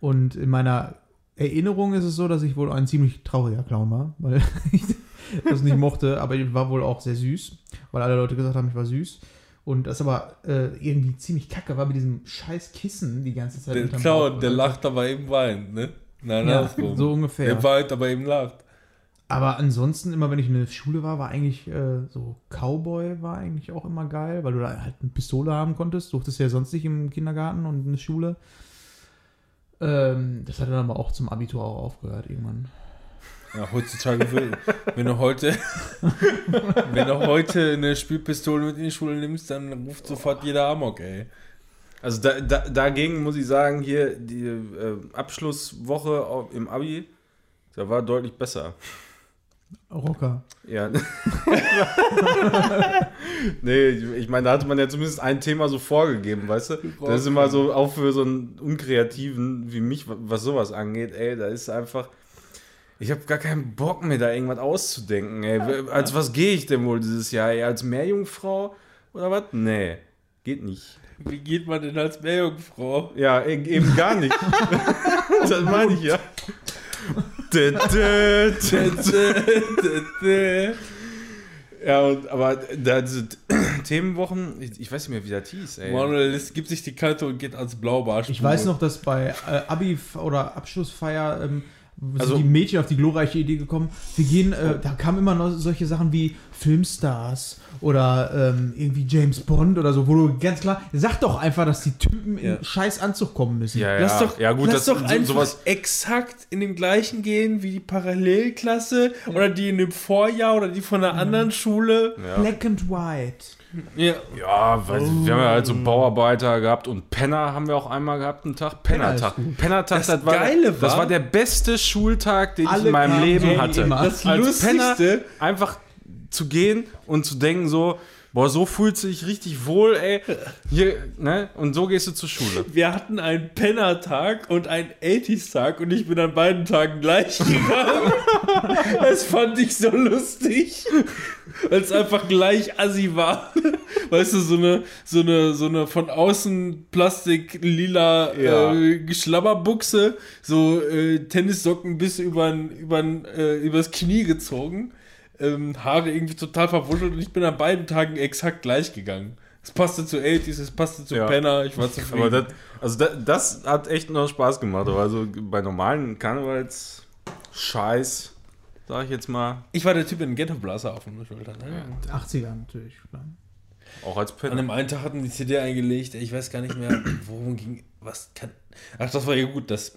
Und in meiner Erinnerung ist es so, dass ich wohl ein ziemlich trauriger Clown war, weil ich das nicht mochte. Aber ich war wohl auch sehr süß, weil alle Leute gesagt haben, ich war süß. Und das aber äh, irgendwie ziemlich kacke war mit diesem scheiß Kissen die ganze Zeit. Der Clown, Bauch. der lacht, aber eben weint, ne? Nein, Ja, andersrum. so ungefähr. Der weint, aber eben lacht. Aber ansonsten, immer wenn ich in der Schule war, war eigentlich äh, so Cowboy war eigentlich auch immer geil, weil du da halt eine Pistole haben konntest. Durftest ja sonst nicht im Kindergarten und in der Schule. Ähm, das hat dann aber auch zum Abitur auch aufgehört irgendwann. Ja, heutzutage, will, wenn du heute, wenn du heute eine Spielpistole mit in die Schule nimmst, dann ruft sofort jeder Amok, ey. Also da, da, dagegen muss ich sagen, hier die äh, Abschlusswoche im Abi, da war deutlich besser. Rocker. Ja. nee, ich ich meine, da hatte man ja zumindest ein Thema so vorgegeben, weißt du? Das ist immer so, auch für so einen Unkreativen wie mich, was sowas angeht, ey, da ist einfach. Ich habe gar keinen Bock mehr, da irgendwas auszudenken, ey. Als was gehe ich denn wohl dieses Jahr, ey? Als Meerjungfrau oder was? Nee, geht nicht. Wie geht man denn als Meerjungfrau? Ja, e- eben gar nicht. das meine ich ja. Ja, und, aber da diese Themenwochen, ich, ich weiß nicht mehr, wie das hieß, ey. Manuel es gibt sich die Kante und geht ans Blaubarsch. Ich weiß noch, dass bei äh, Abi oder Abschlussfeier ähm, Also- die Mädchen auf die glorreiche Idee gekommen. Wir gehen, äh, da kamen immer noch solche Sachen wie Filmstars oder ähm, irgendwie James Bond oder so, wo du ganz klar, sag doch einfach, dass die Typen Ja. in scheiß Anzug kommen müssen. Ja, ja. Lass doch, ja, gut, lass das- doch so- einfach sowas- exakt in dem gleichen gehen wie die Parallelklasse oder die in dem Vorjahr oder die von einer anderen Schule. Ja. Black and White. Ja. Ja, weil wir haben ja halt so Bauarbeiter gehabt und Penner haben wir auch einmal gehabt, einen Tag. Pennertag. Pennertag, Das das, war, Geile das war- war der beste Schultag, den ich in meinem Leben hatte. immer. Das Als Lustigste, Penner einfach zu gehen und zu denken so, boah, so fühlst du dich richtig wohl, ey. Hier, ne? Und so gehst du zur Schule. wir hatten einen Pennertag und einen 80s-Tag und ich bin an beiden Tagen gleich gegangen. das fand ich so lustig, weil es einfach gleich assi war. Weißt du, so eine, so eine, so eine von außen Plastik-lila Ja. äh, Geschlabberbuchse, so äh, Tennissocken bis übern, übern, äh, übers Knie gezogen, ähm, Haare irgendwie total verwuschelt und ich bin an beiden Tagen exakt gleich gegangen. Es passte zu 80s, es passte zu Ja. Penner, ich war zufrieden. Aber das, also das, das hat echt noch Spaß gemacht. Aber also bei normalen Karnevals-Scheiß, sag ich jetzt mal, Ich war der Typ in den Ghetto-Blaster auf dem Schulter. Ne? 80er natürlich. auch als An Penner. dem einen Tag hatten die CD eingelegt, ich weiß gar nicht mehr, worum ging, was kann, ach, das war ja gut, das,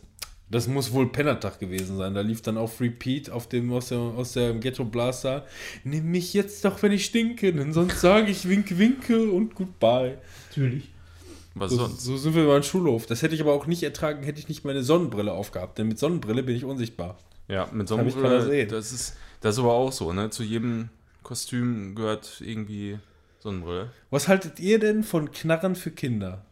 das muss wohl Pennertag gewesen sein, da lief dann auf Repeat auf dem, aus der, aus der Ghetto-Blaster, nimm mich jetzt doch, wenn ich stinke, denn sonst sage ich winke, winke und goodbye. Natürlich. Was So, sonst? so sind wir beim Schulhof. Das hätte ich aber auch nicht ertragen, hätte ich nicht meine Sonnenbrille aufgehabt, denn mit Sonnenbrille bin ich unsichtbar. Ja, mit Sonnenbrille, das ist, das ist aber auch so, ne? Zu jedem Kostüm gehört irgendwie Sonnenbrille. Was haltet ihr denn von Knarren für Kinder?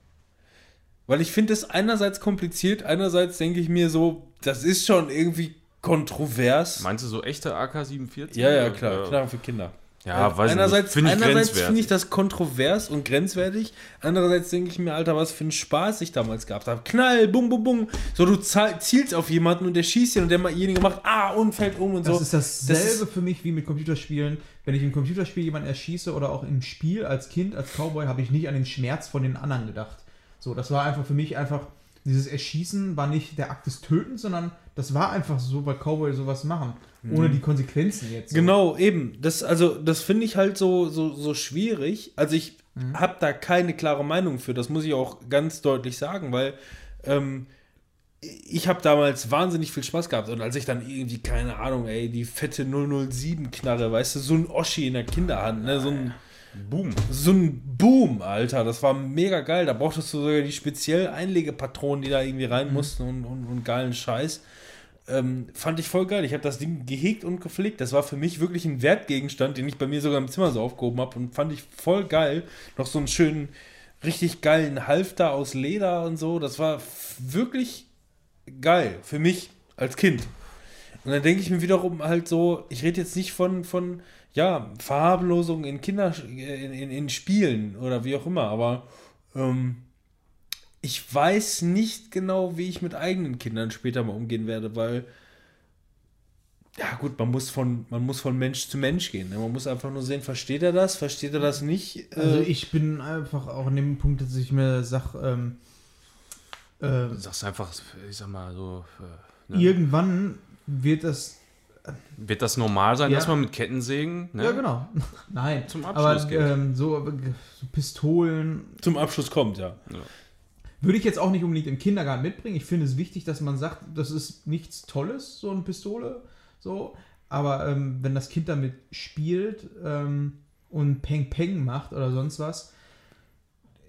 Weil ich finde es einerseits kompliziert, einerseits denke ich mir so, das ist schon irgendwie kontrovers. Meinst du so echte AK-47? ja, ja, Oder- klar, Knarren für Kinder. Ja, weiß einerseits, ich nicht. Finde ich einerseits finde ich das kontrovers und grenzwertig. Andererseits denke ich mir, Alter, was für ein Spaß ich damals gehabt habe. Knall, bum, bum, bum. So, du zielst auf jemanden und der schießt ihn und derjenige macht, ah, und fällt um und Das so. ist dasselbe Das ist- für mich wie mit Computerspielen. Wenn ich im Computerspiel jemanden erschieße oder auch im Spiel als Kind, als Cowboy, habe ich nicht an den Schmerz von den anderen gedacht. So, das war einfach für mich einfach, dieses Erschießen war nicht der Akt des Tötens, sondern das war einfach so, weil Cowboy sowas machen. Ohne die Konsequenzen jetzt. So. Genau, eben. Das, also, das finde ich halt so, so, so schwierig. Also ich habe da keine klare Meinung für. Das muss ich auch ganz deutlich sagen, weil ähm, ich habe damals wahnsinnig viel Spaß gehabt. Und als ich dann irgendwie, keine Ahnung, ey, die fette 007 knarre, weißt du, so ein Oschi in der Kinderhand, ne, so ein Boom. so ein Boom, Alter. Das war mega geil. Da brauchtest du sogar die speziell Einlegepatronen, die da irgendwie rein mussten und, und, und geilen Scheiß. Ähm, fand ich voll geil. Ich habe das Ding gehegt und gepflegt. Das war für mich wirklich ein Wertgegenstand, den ich bei mir sogar im Zimmer so aufgehoben habe und fand ich voll geil. Noch so einen schönen, richtig geilen Halfter aus Leder und so. Das war wirklich geil für mich als Kind. Und dann denke ich mir wiederum halt so, ich rede jetzt nicht von, von ja, Verharmlosung in Kinder, in, in, in Spielen oder wie auch immer, aber ähm, ich weiß nicht genau, wie ich mit eigenen Kindern später mal umgehen werde, weil ja gut, man muss von, man muss von Mensch zu Mensch gehen. Ne? Man muss einfach nur sehen, versteht er das, versteht er das nicht? Also Äh, ich bin einfach auch an dem Punkt, dass ich mir sage, ähm, äh, Du sagst einfach, ich sag mal so. äh, ne? irgendwann wird das Wird das normal sein, Ja. dass man mit Kettensägen, ne? Ja, genau. Nein. Zum Abschluss aber, geht. Ähm, so, aber ge- so Pistolen Zum Abschluss kommt, ja. würde ich jetzt auch nicht unbedingt im Kindergarten mitbringen. Ich finde es wichtig, dass man sagt, das ist nichts Tolles, so eine Pistole. So. Aber ähm, wenn das Kind damit spielt ähm, und Peng Peng macht oder sonst was,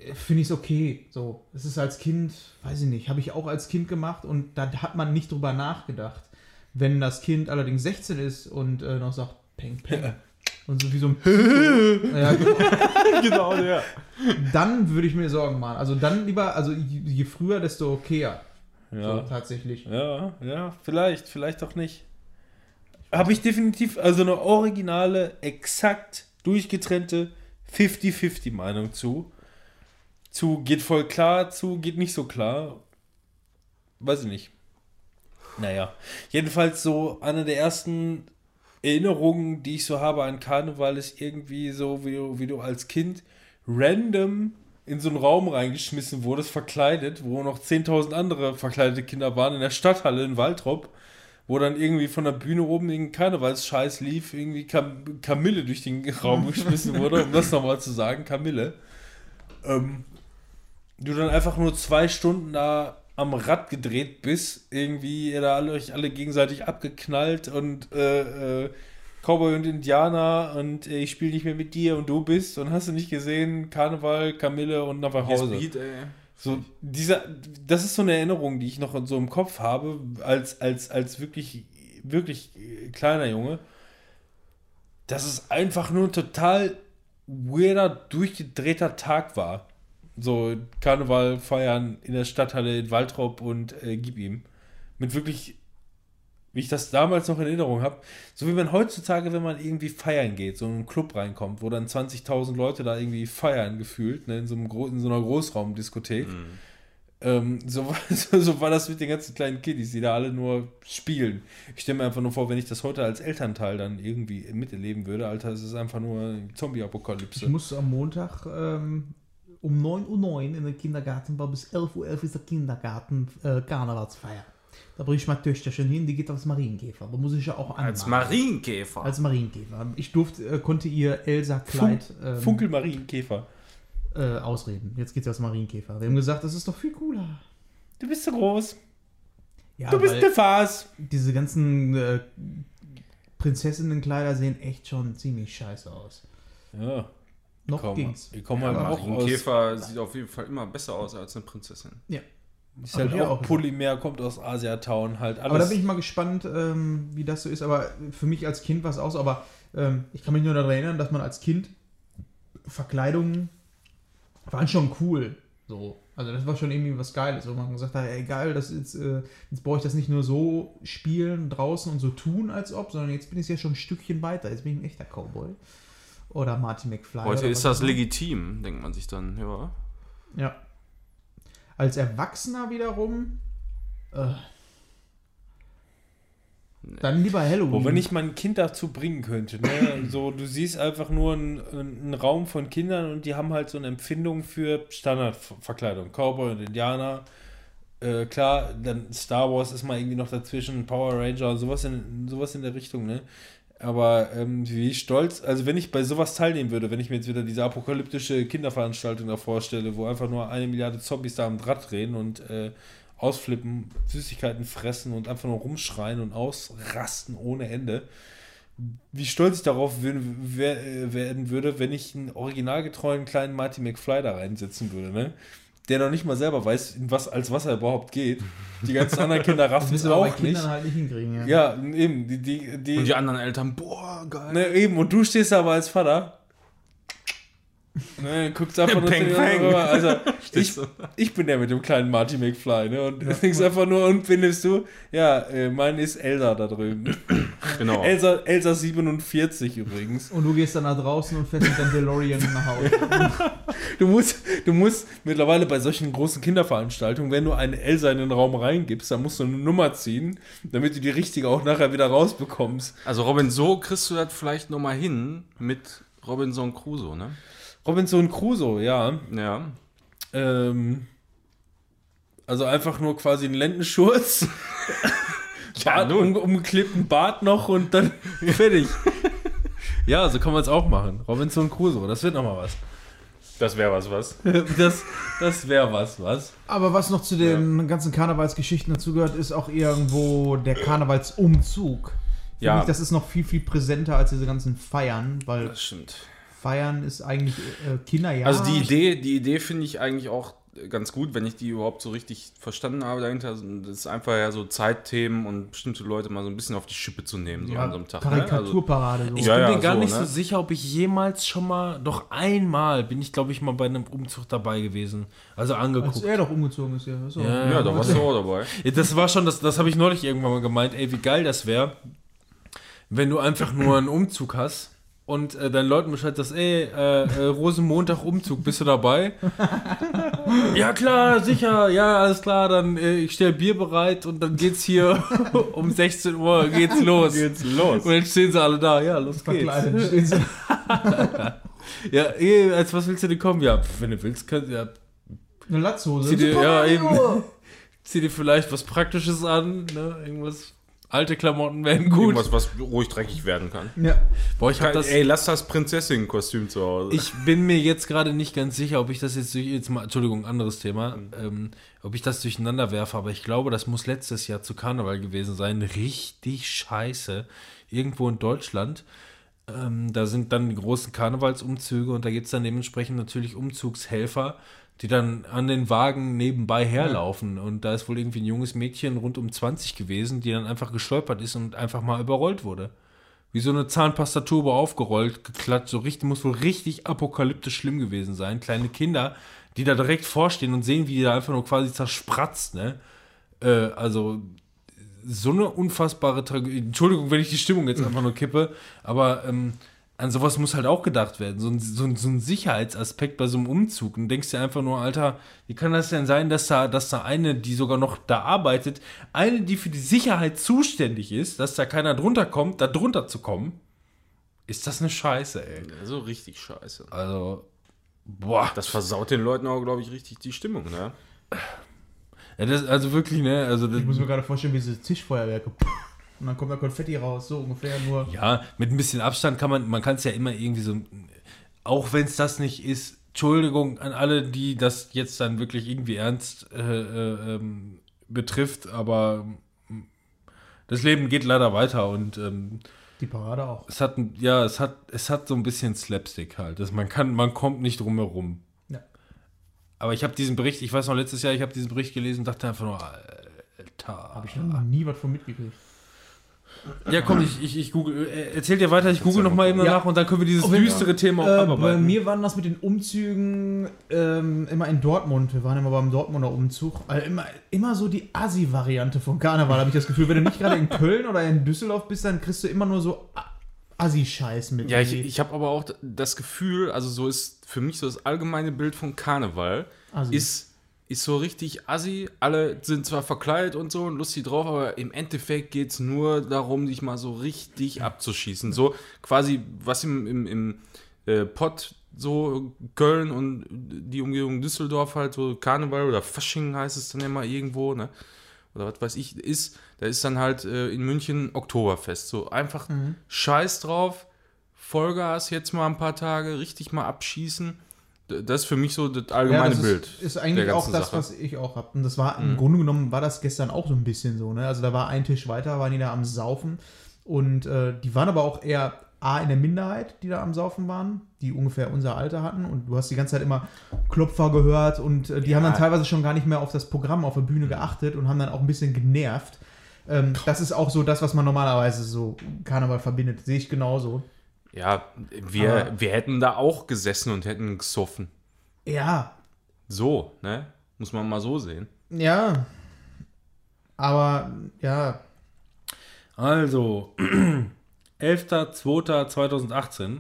äh, finde ich es okay. So, es ist als Kind, weiß ich nicht, habe ich auch als Kind gemacht und da hat man nicht drüber nachgedacht. Wenn das Kind allerdings 16 ist und äh, noch sagt Peng Peng und so wie so ein ja, genau. genau, ja. dann würde ich mir Sorgen machen. Also dann lieber, also je, je früher, desto okayer. Ja. So, tatsächlich. Ja, ja, vielleicht, vielleicht auch nicht. Habe ich definitiv, also eine originale, exakt durchgetrennte 50-50 Meinung zu. Zu geht voll klar, zu geht nicht so klar. Weiß ich nicht. Naja, jedenfalls so eine der ersten Erinnerungen, die ich so habe an Karneval, ist irgendwie so, wie du, wie du als Kind random in so einen Raum reingeschmissen wurdest, verkleidet, wo noch 10.000 andere verkleidete Kinder waren, in der Stadthalle in Waldrop, wo dann irgendwie von der Bühne oben irgendein Karnevalsscheiß lief, irgendwie Kam Kamille durch den Raum geschmissen wurde, um das nochmal zu sagen, Kamille. Ähm, du dann einfach nur zwei Stunden da am Rad gedreht bist, irgendwie ihr da alle, euch alle gegenseitig abgeknallt und äh, äh, Cowboy und Indianer und äh, ich spiele nicht mehr mit dir und du bist und hast du nicht gesehen, Karneval, Kamille und nach Hause. Ey. So, dieser, das ist so eine Erinnerung, die ich noch so im Kopf habe, als, als, als wirklich, wirklich äh, kleiner Junge. Dass es einfach nur ein total weirder, durchgedrehter Tag war. So, Karneval feiern in der Stadthalle in Waldrop und äh, gib ihm. Mit wirklich, wie ich das damals noch in Erinnerung habe, so wie man heutzutage, wenn man irgendwie feiern geht, so in einen Club reinkommt, wo dann 20.000 Leute da irgendwie feiern gefühlt, ne, in, so einem Gro in so einer Großraumdiskothek. Ähm, so, war, so, so war das mit den ganzen kleinen Kiddies, die da alle nur spielen. Ich stelle mir einfach nur vor, wenn ich das heute als Elternteil dann irgendwie miterleben würde, Alter, es ist einfach nur eine Ich Zombie-Apokalypse. musste am Montag ähm, um 9.09 Uhr in den Kindergarten, weil bis 11.11 Uhr ist der Kindergarten äh, Karnevalsfeier. Da bringe ich mein Töchterchen hin, die geht als Marienkäfer. Da muss ich ja auch anmachen. Als Marienkäfer. Als Marienkäfer. Ich durfte, äh, konnte ihr Elsa-Kleid ähm, Funkelmarienkäfer. äh, ausreden. Jetzt geht sie als Marienkäfer. Wir haben gesagt, das ist doch viel cooler. Du bist so groß. Ja, Du bist Phase. diese ganzen äh, Prinzessinnenkleider sehen echt schon ziemlich scheiße aus. Ja, Noch komm. ging's. Ich komme Ja, halt auch aus. Marienkäfer sieht auf jeden Fall immer besser aus als eine Prinzessin. Ja. Ist halt auch, auch. Polymer, kommt aus Asiatown, halt alles. Aber da bin ich mal gespannt, ähm, wie das so ist. Aber für mich als Kind war es auch so. Aber ähm, ich kann mich nur daran erinnern, dass man als Kind Verkleidungen waren schon cool. So. Also das war schon irgendwie was Geiles, wo man gesagt hat, ey geil, das ist, äh, jetzt brauche ich das nicht nur so spielen draußen und so tun, als ob, sondern jetzt bin ich ja schon ein Stückchen weiter. Jetzt bin ich ein echter Cowboy. Oder Martin McFly. Heute ist das legitim, denkt man sich dann, ja. Ja. Als Erwachsener wiederum. Äh, dann lieber Halloween. Wo, wenn ich mein Kind dazu bringen könnte, ne? so, du siehst einfach nur einen, einen Raum von Kindern und die haben halt so eine Empfindung für Standardverkleidung. Cowboy und Indianer. Äh, klar, dann Star Wars ist mal irgendwie noch dazwischen, Power Ranger, sowas in, sowas in der Richtung, ne? Aber ähm, wie stolz, also wenn ich bei sowas teilnehmen würde, wenn ich mir jetzt wieder diese apokalyptische Kinderveranstaltung da vorstelle, wo einfach nur eine Milliarde Zombies da am Draht drehen und äh, ausflippen, Süßigkeiten fressen und einfach nur rumschreien und ausrasten ohne Ende. Wie stolz ich darauf werden würde, wenn ich einen originalgetreuen kleinen Marty McFly da reinsetzen würde, ne? Der noch nicht mal selber weiß, in was, als was er überhaupt geht. Die ganzen anderen Kinder raffen es müssen wir bei auch Kindern nicht. halt nicht hinkriegen. Ja. Ja, eben. Die, die, die, Und die anderen Eltern, boah, geil. Ne, eben, und du stehst da aber als Vater. Ne, guckst einfach nur Peng, peng. rüber. Also, ich, ich bin der mit dem kleinen Marty McFly, ne? Und denkst einfach nur, und findest du, ja, äh, mein ist Elsa da drüben. Genau. Elsa, Elsa 47 übrigens. Und du gehst dann nach draußen und fährst mit deinem DeLorean nach Hause. Du musst, du musst mittlerweile bei solchen großen Kinderveranstaltungen, wenn du eine Elsa in den Raum reingibst, dann musst du eine Nummer ziehen, damit du die richtige auch nachher wieder rausbekommst. Also Robin, so kriegst du das vielleicht nochmal hin mit Robinson Crusoe, ne? Robinson Crusoe, ja. Ja. Ähm, also einfach nur quasi ein Lendenschurz Bart, um, umgeklebten Bart noch und dann fertig. ja, so kann man es auch machen. Robinson Crusoe, das wird nochmal was. Das wäre was, was? Das, das wäre was, was? Aber was noch zu den ganzen Karnevalsgeschichten dazugehört, ist auch irgendwo der Karnevalsumzug. Finde Ja. Ich, das ist noch viel, viel präsenter als diese ganzen Feiern, weil Das stimmt. Feiern ist eigentlich äh, Kinderjahr. Also die Idee, die Idee finde ich eigentlich auch ganz gut, wenn ich die überhaupt so richtig verstanden habe dahinter. Das ist einfach ja so Zeitthemen und bestimmte Leute mal so ein bisschen auf die Schippe zu nehmen, so ja, an so einem Tag. Ne? Also, Karikaturparade. so. Ich Ja, bin ja, mir gar so, nicht ne? so sicher, ob ich jemals schon mal, doch einmal bin ich, glaube ich, mal bei einem Umzug dabei gewesen. Also als angeguckt. er doch umgezogen ist, ja. So. Ja, ja, da warst du auch dabei. Ja, Das war schon, das, das habe ich neulich irgendwann mal gemeint, ey, wie geil das wäre, wenn du einfach nur einen Umzug hast und äh, deinen Leuten Bescheid sagst, ey, äh, äh, Rosenmontag Umzug, bist du dabei? ja klar, sicher, ja, alles klar, dann äh, ich stelle Bier bereit und dann geht's hier um 16 Uhr geht's los. Geht's los. Und dann stehen sie alle da, ja, los geht's. Ja, ey, als was willst du denn kommen? Ja, wenn du willst, kannst ja, Eine Latzhose. Zieh dir- ja, Mario. zieh dir vielleicht was Praktisches an, ne, irgendwas, alte Klamotten wären gut. Irgendwas, was ruhig dreckig werden kann. Ja. Boah, ich hab das... Ey, lass das Prinzessin-Kostüm zu Hause. Ich bin mir jetzt gerade nicht ganz sicher, ob ich das jetzt durch, jetzt mal, Entschuldigung, anderes Thema, ähm, ob ich das durcheinander werfe, aber ich glaube, das muss letztes Jahr zu Karneval gewesen sein. Richtig scheiße. Irgendwo in Deutschland. Ähm, da sind dann die großen Karnevalsumzüge und da gibt es dann dementsprechend natürlich Umzugshelfer, die dann an den Wagen nebenbei herlaufen. Und da ist wohl irgendwie ein junges Mädchen rund um 20 gewesen, die dann einfach gestolpert ist und einfach mal überrollt wurde. Wie so eine Zahnpastatube aufgerollt, geklatscht, so richtig, muss wohl richtig apokalyptisch schlimm gewesen sein. Kleine Kinder, die da direkt vorstehen und sehen, wie die da einfach nur quasi zerspratzt, ne? Äh, also, so eine unfassbare Tragödie. Entschuldigung, wenn ich die Stimmung jetzt einfach nur kippe, aber ähm, an sowas muss halt auch gedacht werden. So ein, so, ein, so ein Sicherheitsaspekt bei so einem Umzug. Und du denkst dir einfach nur, Alter, wie kann das denn sein, dass da, dass da eine, die sogar noch da arbeitet, eine, die für die Sicherheit zuständig ist, dass da keiner drunter kommt, da drunter zu kommen? Ist das eine Scheiße, ey. so richtig scheiße. Also, boah. Das versaut den Leuten auch, glaube ich, richtig die Stimmung, ne? Ja, das, also wirklich, ne? Also, das, Ich muss mir gerade vorstellen, wie diese Tischfeuerwerke. Und dann kommt da Konfetti raus, so ungefähr nur. Ja, mit ein bisschen Abstand kann man, man kann es ja immer irgendwie so, auch wenn es das nicht ist, Entschuldigung an alle, die das jetzt dann wirklich irgendwie ernst äh, äh, ähm, betrifft, aber mm, das Leben geht leider weiter und ähm, Die Parade auch. es hat, ja, es hat, es hat so ein bisschen Slapstick halt. Das, man kann, man kommt nicht drum herum. Ja. Aber ich habe diesen Bericht, ich weiß noch letztes Jahr, ich habe diesen Bericht gelesen und dachte einfach nur, Alter. Habe ich noch nie was von mitgekriegt. Ja, komm, ich, ich, ich google. äh, Erzähl dir weiter, ich google noch mal eben Ja. nach und dann können wir dieses düstere Thema auch Äh, bei abarbeiten. mir waren das mit den Umzügen ähm, immer in Dortmund. Wir waren immer beim Dortmunder Umzug. Also immer, immer so die Assi-Variante von Karneval, habe ich das Gefühl. Wenn du nicht gerade in Köln oder in Düsseldorf bist, dann kriegst du immer nur so Assi-Scheiß mit. Ja, ich, ich habe aber auch das Gefühl, also so ist für mich so das allgemeine Bild von Karneval, Assi. ist, ist so richtig assi. Alle sind zwar verkleidet und so und lustig drauf, aber im Endeffekt geht es nur darum, dich mal so richtig abzuschießen. So quasi, was im, im, im äh, Pott so Köln und die Umgebung Düsseldorf halt so Karneval oder Fasching heißt es dann immer irgendwo, ne? Oder was weiß ich, ist, da ist dann halt äh, in München Oktoberfest. So einfach Scheiß drauf, Vollgas jetzt mal ein paar Tage, richtig mal abschießen. Das ist für mich so das allgemeine das Bild. Ist, ist eigentlich auch das, Sache. Mhm. was ich auch habe. Und das war im Grunde genommen war das gestern auch so ein bisschen so. Ne? Also da war ein Tisch weiter, waren die da am Saufen. Und äh, die waren aber auch eher A in der Minderheit, die da am Saufen waren, die ungefähr unser Alter hatten. Und du hast die ganze Zeit immer Klopfer gehört und äh, die haben dann teilweise schon gar nicht mehr auf das Programm auf der Mhm. Bühne geachtet und haben dann auch ein bisschen genervt. Ähm, das ist auch so das, was man normalerweise so Karneval verbindet. Sehe ich genauso. Ja, wir, Aber- wir hätten da auch gesessen und hätten gesoffen. Ja, So, ne? Muss man mal so sehen. ja. Aber ja, Also, 11.02.2018.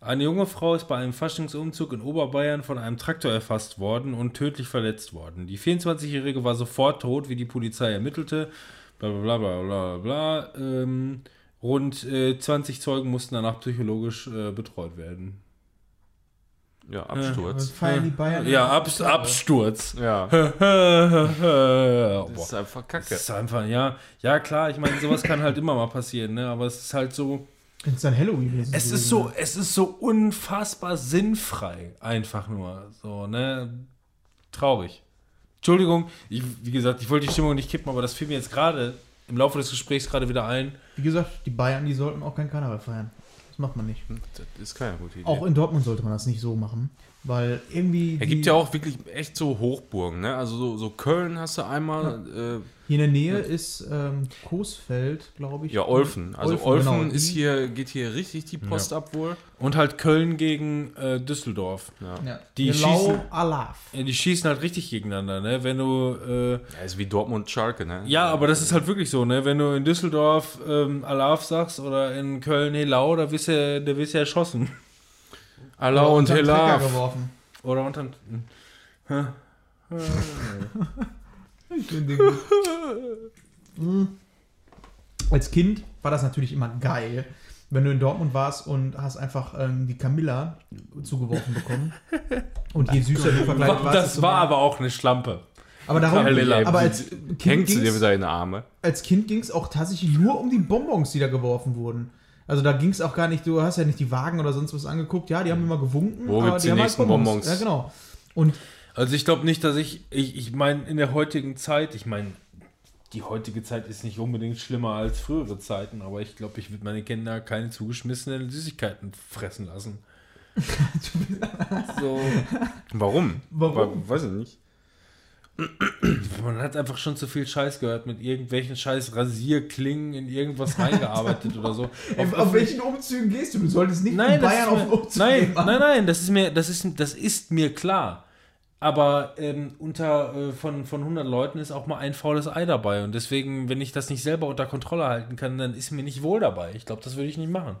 Eine junge Frau ist bei einem Faschingsumzug in Oberbayern von einem Traktor erfasst worden und tödlich verletzt worden. Die 24-Jährige war sofort tot, wie die Polizei ermittelte. Bla bla bla bla bla bla. Ähm, rund äh, 20 Zeugen mussten danach psychologisch äh, betreut werden. Ja, Was Absturz. feiern die Bayern? Ja, Abs Absturz. Ja, das ist einfach Das kacke. ist einfach, ja, ja klar, ich meine, sowas kann halt immer mal passieren, ne? Aber es ist halt so, Wenn es dann Halloween ist. es ist so, es ist so unfassbar sinnfrei, einfach nur, so, ne? Traurig. Entschuldigung, ich, wie gesagt, ich wollte die Stimmung nicht kippen, aber das fiel mir jetzt gerade im Laufe des Gesprächs gerade wieder ein. Wie gesagt, die Bayern, die sollten auch kein Karneval feiern. Das macht man nicht. Das ist keine gute Idee. Auch in Dortmund sollte man das nicht so machen. Weil irgendwie. Er die- gibt ja auch wirklich echt so Hochburgen, ne? Also so, so Köln hast du einmal, äh, Hier in der Nähe ist ähm, Coesfeld, glaube ich. ja, Olfen. Also Olfen, Olfen, genau. ist hier, geht hier richtig die Post ab wohl. Und halt Köln gegen äh, Düsseldorf. Ja. Die Genau schießen- Alaf. Ja, die schießen halt richtig gegeneinander, ne? Wenn du, äh, Ja, ist wie Dortmund Schalke, ne? ja, aber das ist halt wirklich so, ne? Wenn du in Düsseldorf ähm, Alaf sagst oder in Köln Helau, da wirst du, da wirst du erschossen. Allah und Helaf. Oder unter. Ich finde gut. Als Kind war das natürlich immer geil, wenn du in Dortmund warst und hast einfach ähm, die Camilla zugeworfen bekommen. Und je süßer du verkleidet warst. Das war aber auch eine Schlampe. Aber, darum, Camilla, aber als Kind Hängst du dir ging's- wieder in die Arme? als Kind ging es auch tatsächlich nur um die Bonbons, die da geworfen wurden. Also da ging es auch gar nicht, du hast ja nicht die Wagen oder sonst was angeguckt. Ja, die haben immer gewunken. Wo aber gibt's die die haben nächsten Bonbons? Ja, genau. Und Also ich glaube nicht, dass ich. Ich, ich meine, in der heutigen Zeit, ich meine, die heutige Zeit ist nicht unbedingt schlimmer als frühere Zeiten, aber ich glaube, ich würde meine Kinder keine zugeschmissenen Süßigkeiten fressen lassen. so, Warum? Warum? Wa- Weiß ich nicht. man hat einfach schon zu viel Scheiß gehört mit irgendwelchen scheiß Rasierklingen in irgendwas reingearbeitet oder so. auf, auf welchen Umzügen gehst du? Du solltest nicht Nein, in Bayern auf Umzug nein, nein, nein, das ist mir, das ist, das ist mir klar. Aber ähm, unter äh, von, von 100 Leuten ist auch mal ein faules Ei dabei. Und deswegen, wenn ich das nicht selber unter Kontrolle halten kann, dann ist mir nicht wohl dabei. Ich glaube, das würde ich nicht machen.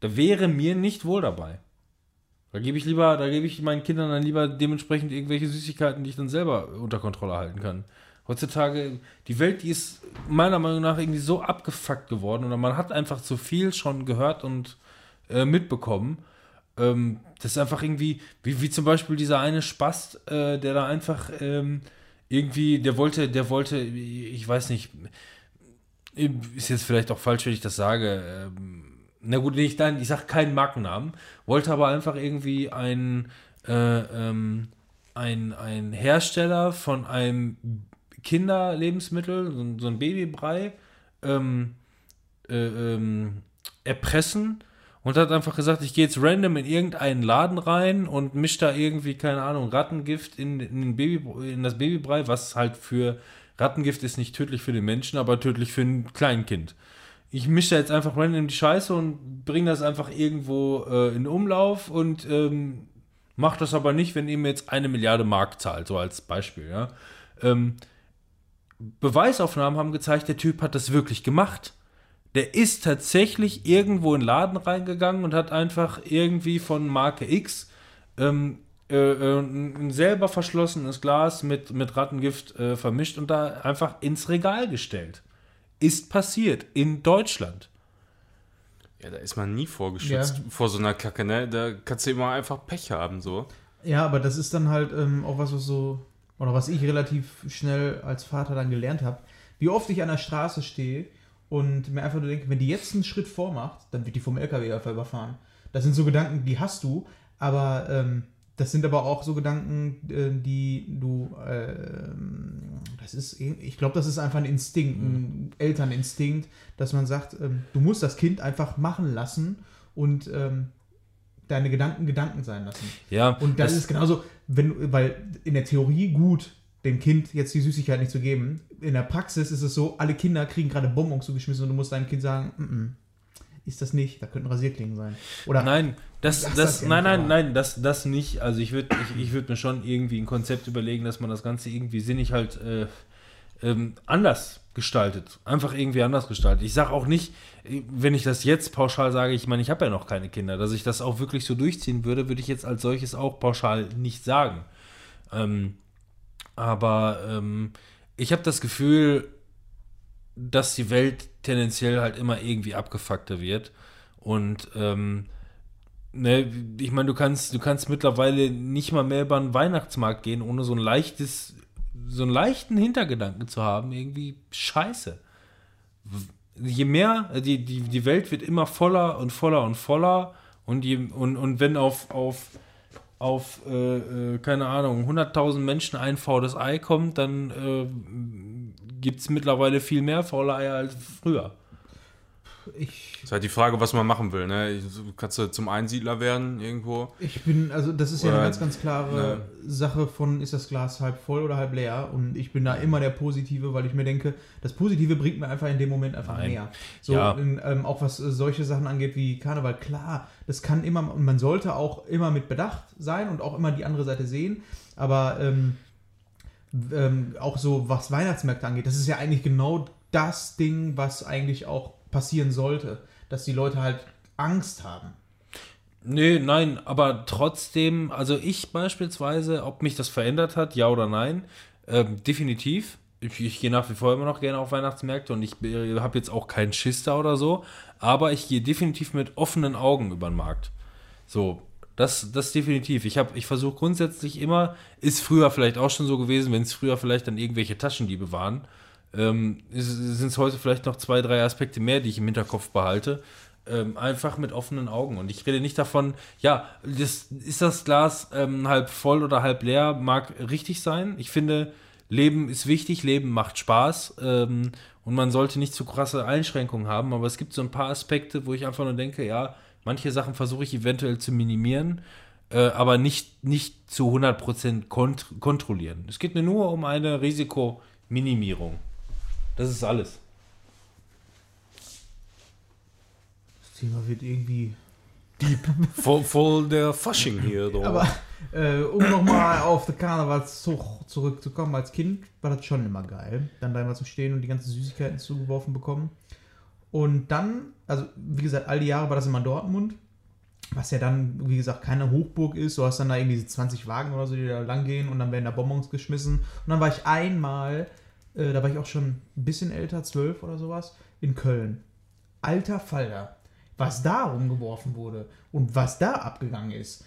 Da wäre mir nicht wohl dabei. Da gebe ich lieber, da gebe ich meinen Kindern dann lieber dementsprechend irgendwelche Süßigkeiten, die ich dann selber unter Kontrolle halten kann. Heutzutage, die Welt, die ist meiner Meinung nach irgendwie so abgefuckt geworden oder man hat einfach zu viel schon gehört und äh, mitbekommen. Ähm, das ist einfach irgendwie, wie, wie zum Beispiel dieser eine Spast, äh, der da einfach ähm, irgendwie, der wollte, der wollte, ich weiß nicht, ist jetzt vielleicht auch falsch, wenn ich das sage. Ähm, na gut, nicht dann, ich sag keinen Markennamen, wollte aber einfach irgendwie ein, äh, ähm, ein, ein Hersteller von einem Kinderlebensmittel, so, so ein Babybrei, ähm, äh, ähm, erpressen und hat einfach gesagt, ich gehe jetzt random in irgendeinen Laden rein und mische da irgendwie, keine Ahnung, Rattengift in, in, Baby, in das Babybrei, was halt für Rattengift ist nicht tödlich für den Menschen, aber tödlich für ein Kleinkind. Ich mische da jetzt einfach random die Scheiße und bringe das einfach irgendwo äh, in Umlauf und ähm, mache das aber nicht, wenn ihr mir jetzt eine Milliarde Mark zahlt, so als Beispiel, ja. Ähm, Beweisaufnahmen haben gezeigt, der Typ hat das wirklich gemacht. Der ist tatsächlich irgendwo in den Laden reingegangen und hat einfach irgendwie von Marke X ähm, äh, äh, ein selber verschlossenes Glas mit, mit Rattengift äh, vermischt und da einfach ins Regal gestellt. Ist passiert in Deutschland. Ja, da ist man nie vorgeschützt Ja. vor so einer Kacke, ne? Da kannst du immer einfach Pech haben, so. Ja, aber das ist dann halt ähm, auch was, was so, oder was ich relativ schnell als Vater dann gelernt habe. Wie oft ich an der Straße stehe und mir einfach nur denke, wenn die jetzt einen Schritt vormacht, dann wird die vom LKW einfach überfahren. Das sind so Gedanken, die hast du, aber ähm, das sind aber auch so Gedanken, äh, die du, ähm, das ist, ich glaube, das ist einfach ein Instinkt, ein Elterninstinkt, dass man sagt, ähm, du musst das Kind einfach machen lassen und ähm, deine Gedanken Gedanken sein lassen. Ja, Und das, ist genauso, wenn, weil in der Theorie gut, dem Kind jetzt die Süßigkeit nicht zu geben. In der Praxis ist es so, alle Kinder kriegen gerade Bonbons zugeschmissen und du musst deinem Kind sagen, mm -mm, ist das nicht, da könnten Rasierklingen sein. Oder Nein, das, das, das nein, nein, nein, das, das nicht. Also ich würde ich, ich würd mir schon irgendwie ein Konzept überlegen, dass man das Ganze irgendwie sinnig halt äh, ähm, anders gestaltet. Einfach irgendwie anders gestaltet. Ich sage auch nicht, wenn ich das jetzt pauschal sage, ich meine, ich habe ja noch keine Kinder, dass ich das auch wirklich so durchziehen würde, würde ich jetzt als solches auch pauschal nicht sagen. Ähm, aber ähm, ich habe das Gefühl, dass die Welt tendenziell halt immer irgendwie abgefuckter wird. Und ähm, ne, ich meine, du kannst, du kannst mittlerweile nicht mal mehr über einen Weihnachtsmarkt gehen, ohne so ein leichtes, so einen leichten Hintergedanken zu haben, irgendwie scheiße. Je mehr, die, die, die Welt wird immer voller und voller und voller und, je, und, und wenn auf, auf, auf äh, äh, keine Ahnung, 100.000 Menschen ein faules Ei kommt, dann äh, gibt es mittlerweile viel mehr faule Eier als früher. Ich, Ist halt die Frage, was man machen will. Ne? Kannst du zum Einsiedler werden irgendwo. ich bin, also das ist ja eine Oder, ganz, ganz klare ne. Sache von, ist das Glas halb voll oder halb leer? Und ich bin da immer der Positive, weil ich mir denke, das Positive bringt mir einfach in dem Moment einfach Nein. mehr. So, Ja. in, ähm, auch was äh, solche Sachen angeht wie Karneval, klar, das kann immer, und man sollte auch immer mit Bedacht sein und auch immer die andere Seite sehen, aber ähm, ähm, auch so was Weihnachtsmärkte angeht, das ist ja eigentlich genau das Ding, was eigentlich auch passieren sollte, dass die Leute halt Angst haben. Nee, nein, aber trotzdem, also ich beispielsweise, ob mich das verändert hat, ja oder nein, ähm, definitiv. Ich, ich gehe nach wie vor immer noch gerne auf Weihnachtsmärkte und ich habe jetzt auch keinen Schiss da oder so, aber ich gehe definitiv mit offenen Augen über den Markt. So, das, das definitiv. Ich, ich versuche grundsätzlich immer, ist früher vielleicht auch schon so gewesen, wenn es früher vielleicht dann irgendwelche Taschendiebe waren, ähm, sind es heute vielleicht noch zwei, drei Aspekte mehr, die ich im Hinterkopf behalte. Ähm, einfach mit offenen Augen. Und ich rede nicht davon, ja, das, ist das Glas ähm, halb voll oder halb leer, mag richtig sein. Ich finde, Leben ist wichtig, Leben macht Spaß ähm, und man sollte nicht zu krasse Einschränkungen haben, aber es gibt so ein paar Aspekte, wo ich einfach nur denke, ja, manche Sachen versuche ich eventuell zu minimieren, äh, aber nicht, nicht zu 100% kont kontrollieren. Es geht mir nur um eine Risikominimierung. Das ist alles. Das Thema wird irgendwie Voll, voll der Fasching hier. Doch. Aber äh, um nochmal auf den Karnevalszug zurückzukommen, als Kind war das schon immer geil, dann da immer zu stehen und die ganzen Süßigkeiten zugeworfen bekommen. Und dann, also wie gesagt, all die Jahre war das immer Dortmund, was ja dann, wie gesagt, keine Hochburg ist. Du hast dann da irgendwie diese 20 Wagen oder so, die da lang gehen und dann werden da Bonbons geschmissen. Und dann war ich einmal, äh, da war ich auch schon ein bisschen älter, zwölf oder sowas, in Köln. Alter Falter, was da rumgeworfen wurde und was da abgegangen ist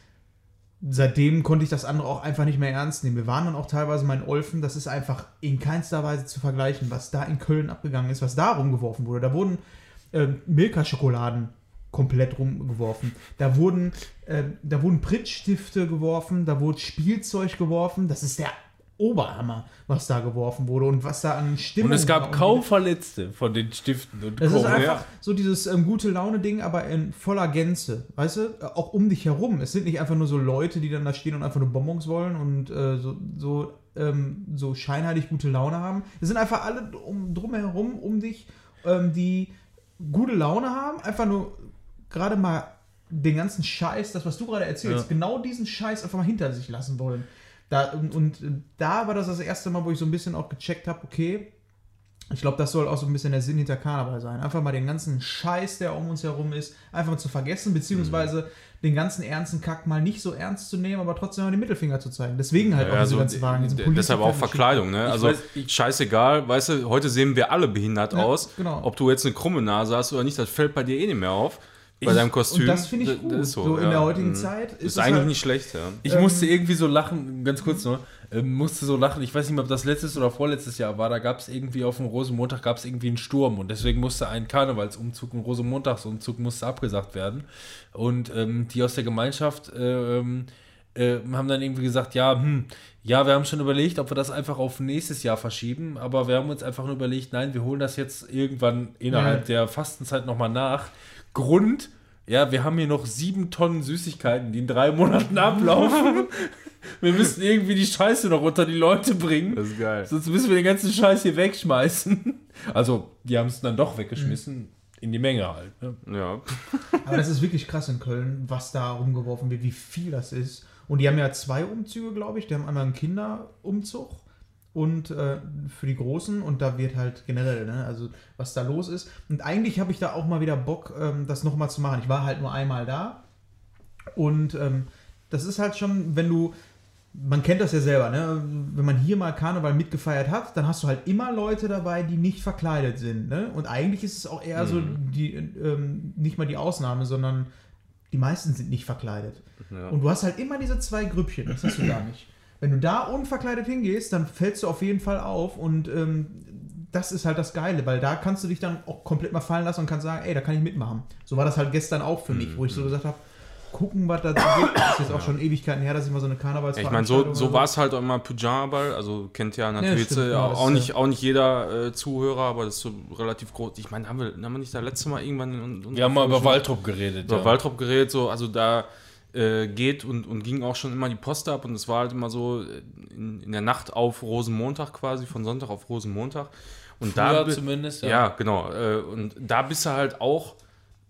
seitdem konnte ich das andere auch einfach nicht mehr ernst nehmen. Wir waren dann auch teilweise mal Olfen, das ist einfach in keinster Weise zu vergleichen, was da in Köln abgegangen ist, was da rumgeworfen wurde. Da wurden ähm, Milka-Schokoladen komplett rumgeworfen. Da wurden, ähm, da wurden Pritzstifte geworfen, da wurde Spielzeug geworfen. Das ist der Oberhammer, was da geworfen wurde und was da an Stimmung Und es gab kaum Verletzte von den Stiften und Das ist einfach ja. so dieses ähm, gute Laune-Ding, aber in voller Gänze. Weißt du? Äh, Auch um dich herum. Es sind nicht einfach nur so Leute, die dann da stehen und einfach nur Bonbons wollen und äh, so, so, ähm, so scheinheilig gute Laune haben. Es sind einfach alle um, drumherum um dich, ähm, die gute Laune haben, einfach nur gerade mal den ganzen Scheiß, das, was du gerade erzählst, Ja. genau diesen Scheiß einfach mal hinter sich lassen wollen. Da, und, und da war das das erste Mal, wo ich so ein bisschen auch gecheckt habe, okay, ich glaube, das soll auch so ein bisschen der Sinn hinter Karneval sein. Einfach mal den ganzen Scheiß, der um uns herum ist, einfach mal zu vergessen, beziehungsweise den ganzen ernsten Kack mal nicht so ernst zu nehmen, aber trotzdem mal den Mittelfinger zu zeigen. Deswegen halt auch Ja, diese so, ganzen Wagen. deshalb auch Verkleidung, ne? Ich Also weiß, ich- scheißegal, weißt du, heute sehen wir alle behindert Ja, aus. genau. Ob du jetzt eine krumme Nase hast oder nicht, das fällt bei dir eh nicht mehr auf. Bei Ich- deinem Kostüm. Und das finde ich gut. das ist so, in ja. der heutigen Mhm. Zeit ist, Ist es eigentlich halt, nicht schlecht, ja. Ich Ähm, musste irgendwie so lachen, ganz kurz nur, ähm, musste so lachen, ich weiß nicht mehr, ob das letztes oder vorletztes Jahr war, da gab es irgendwie auf dem Rosenmontag gab es irgendwie einen Sturm und deswegen musste ein Karnevalsumzug, ein Rosenmontagsumzug musste abgesagt werden und ähm, die aus der Gemeinschaft ähm, äh, haben dann irgendwie gesagt, ja, hm, ja, wir haben schon überlegt, ob wir das einfach auf nächstes Jahr verschieben, aber wir haben uns einfach nur überlegt, nein, wir holen das jetzt irgendwann innerhalb der Fastenzeit nochmal nach. Grund, ja, wir haben hier noch sieben Tonnen Süßigkeiten, die in drei Monaten ablaufen. wir müssen irgendwie die Scheiße noch unter die Leute bringen. Das ist geil. Sonst müssen wir den ganzen Scheiß hier wegschmeißen. Also, die haben es dann doch weggeschmissen. In die Menge halt. Ne? Ja. aber das ist wirklich krass in Köln, was da rumgeworfen wird, wie viel das ist. Und die haben ja zwei Umzüge, glaube ich. Die haben einmal einen Kinderumzug und äh, für die Großen und da wird halt generell, ne, also was da los ist. Und eigentlich habe ich da auch mal wieder Bock, ähm, das nochmal zu machen. Ich war halt nur einmal da und ähm, das ist halt schon, wenn du, man kennt das ja selber, ne? wenn man hier mal Karneval mitgefeiert hat, dann hast du halt immer Leute dabei, die nicht verkleidet sind. Ne? Und eigentlich ist es auch eher so die, ähm, nicht mal die Ausnahme, sondern die meisten sind nicht verkleidet. Und du hast halt immer diese zwei Grüppchen, das hast du gar nicht. Wenn du da unverkleidet hingehst, dann fällst du auf jeden Fall auf und ähm, das ist halt das Geile, weil da kannst du dich dann auch komplett mal fallen lassen und kannst sagen, ey, da kann ich mitmachen. So war das halt gestern auch für mich, wo ich so gesagt habe, gucken, was da so geht. Das ist jetzt auch schon Ewigkeiten her, dass ich mal so eine Ja, Karnevalsveranstaltung ich meine, so, so war es halt auch immer Pyjama-Ball. Also kennt ja natürlich ja, auch, das auch, nicht, auch nicht jeder äh, Zuhörer, aber das ist so relativ groß. Ich meine, haben wir, haben wir nicht da letzte Mal irgendwann in, in Wir haben mal über Waldrop geredet. über ja. Waldrop geredet, so, also da äh, geht und, und ging auch schon immer die Post ab und es war halt immer so äh, in, in der Nacht auf Rosenmontag quasi, von Sonntag auf Rosenmontag. Und da Früher zumindest, ja. ja. genau. Äh, und da bist du halt auch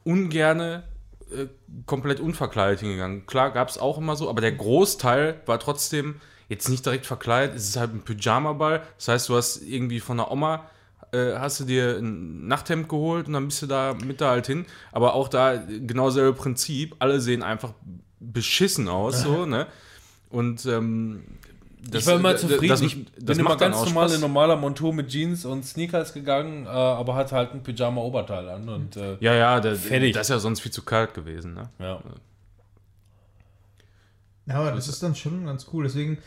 ungerne äh, komplett unverkleidet hingegangen. Klar, gab es auch immer so, aber der Großteil war trotzdem jetzt nicht direkt verkleidet. Es ist halt ein Pyjama-Ball. Das heißt, du hast irgendwie von der Oma äh, hast du dir ein Nachthemd geholt und dann bist du da mit da halt hin. Aber auch da genau selbe Prinzip. Alle sehen einfach beschissen aus, so, ne? Und ähm, das, ich war immer zufrieden. Das, ich das bin immer ganz normal in normaler Montur mit Jeans und Sneakers gegangen, äh, aber hatte halt ein Pyjama-Oberteil an. Und, äh, Ja, ja, der, Fertig. das ist ja sonst viel zu kalt gewesen, ne? ja. Ja, aber das ist dann schon ganz cool. Deswegen,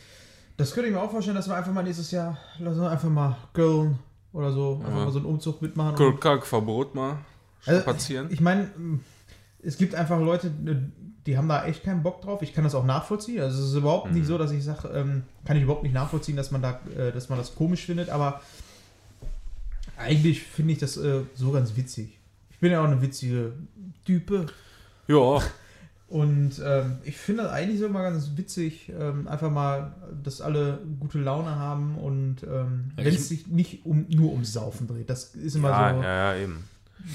das könnte ich mir auch vorstellen, dass wir einfach mal nächstes Jahr, lass uns einfach mal Köln oder so, einfach Ja. mal so einen Umzug mitmachen. Kulkak-Verbot mal Also, spazieren. Ich meine, es gibt einfach Leute, die haben da echt keinen Bock drauf. Ich kann das auch nachvollziehen. Also es ist überhaupt Mhm. nicht so, dass ich sage, ähm, kann ich überhaupt nicht nachvollziehen, dass man da, äh, dass man das komisch findet. Aber eigentlich finde ich das äh, so ganz witzig. Ich bin ja auch eine witzige Type. ja, Und ähm, ich finde das eigentlich so mal ganz witzig, ähm, einfach mal, dass alle gute Laune haben und ähm, Ja, wenn es sich nicht um, nur ums Saufen dreht. Das ist immer ja, so. ja, ja, eben.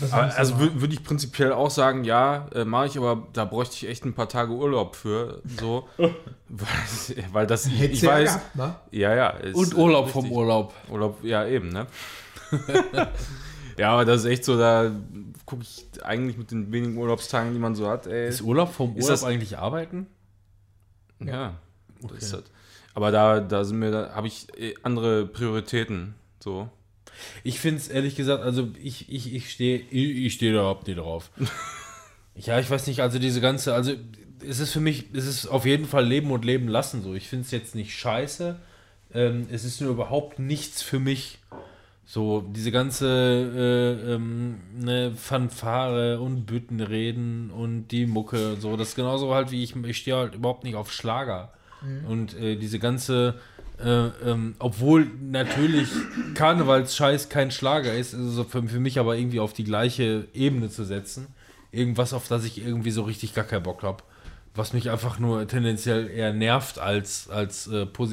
Ist also würde würd ich prinzipiell auch sagen, ja, äh, mache ich, aber da bräuchte ich echt ein paar Tage Urlaub für, so. weil, weil das, ich, Hättest ich ja weiß, gehabt, ne? ja, ja. ist, Und äh, Urlaub richtig. vom Urlaub. Urlaub, ja, eben, ne? ja, aber das ist echt so, da gucke ich eigentlich mit den wenigen Urlaubstagen, die man so hat, ey. Ist Urlaub vom Ist Urlaub das- eigentlich arbeiten? Ja, das ist das. Aber da, da sind mir, da habe ich äh, andere Prioritäten, so. Ich finde es ehrlich gesagt, also ich, ich, ich stehe ich, ich steh da überhaupt nicht drauf. ja, ich weiß nicht, also diese ganze, also es ist für mich, es ist auf jeden Fall Leben und Leben lassen so. Ich finde es jetzt nicht scheiße. Ähm, es ist nur überhaupt nichts für mich. So, diese ganze äh, ähm, ne, Fanfare und Büttenreden und die Mucke und so, das ist genauso halt wie ich, ich stehe halt überhaupt nicht auf Schlager. Und äh, diese ganze, äh, ähm, obwohl natürlich Karnevalsscheiß kein Schlager ist, ist es so für, für mich aber irgendwie auf die gleiche Ebene zu setzen. Irgendwas, auf das ich irgendwie so richtig gar keinen Bock habe. Was mich einfach nur tendenziell eher nervt als, als äh, positiv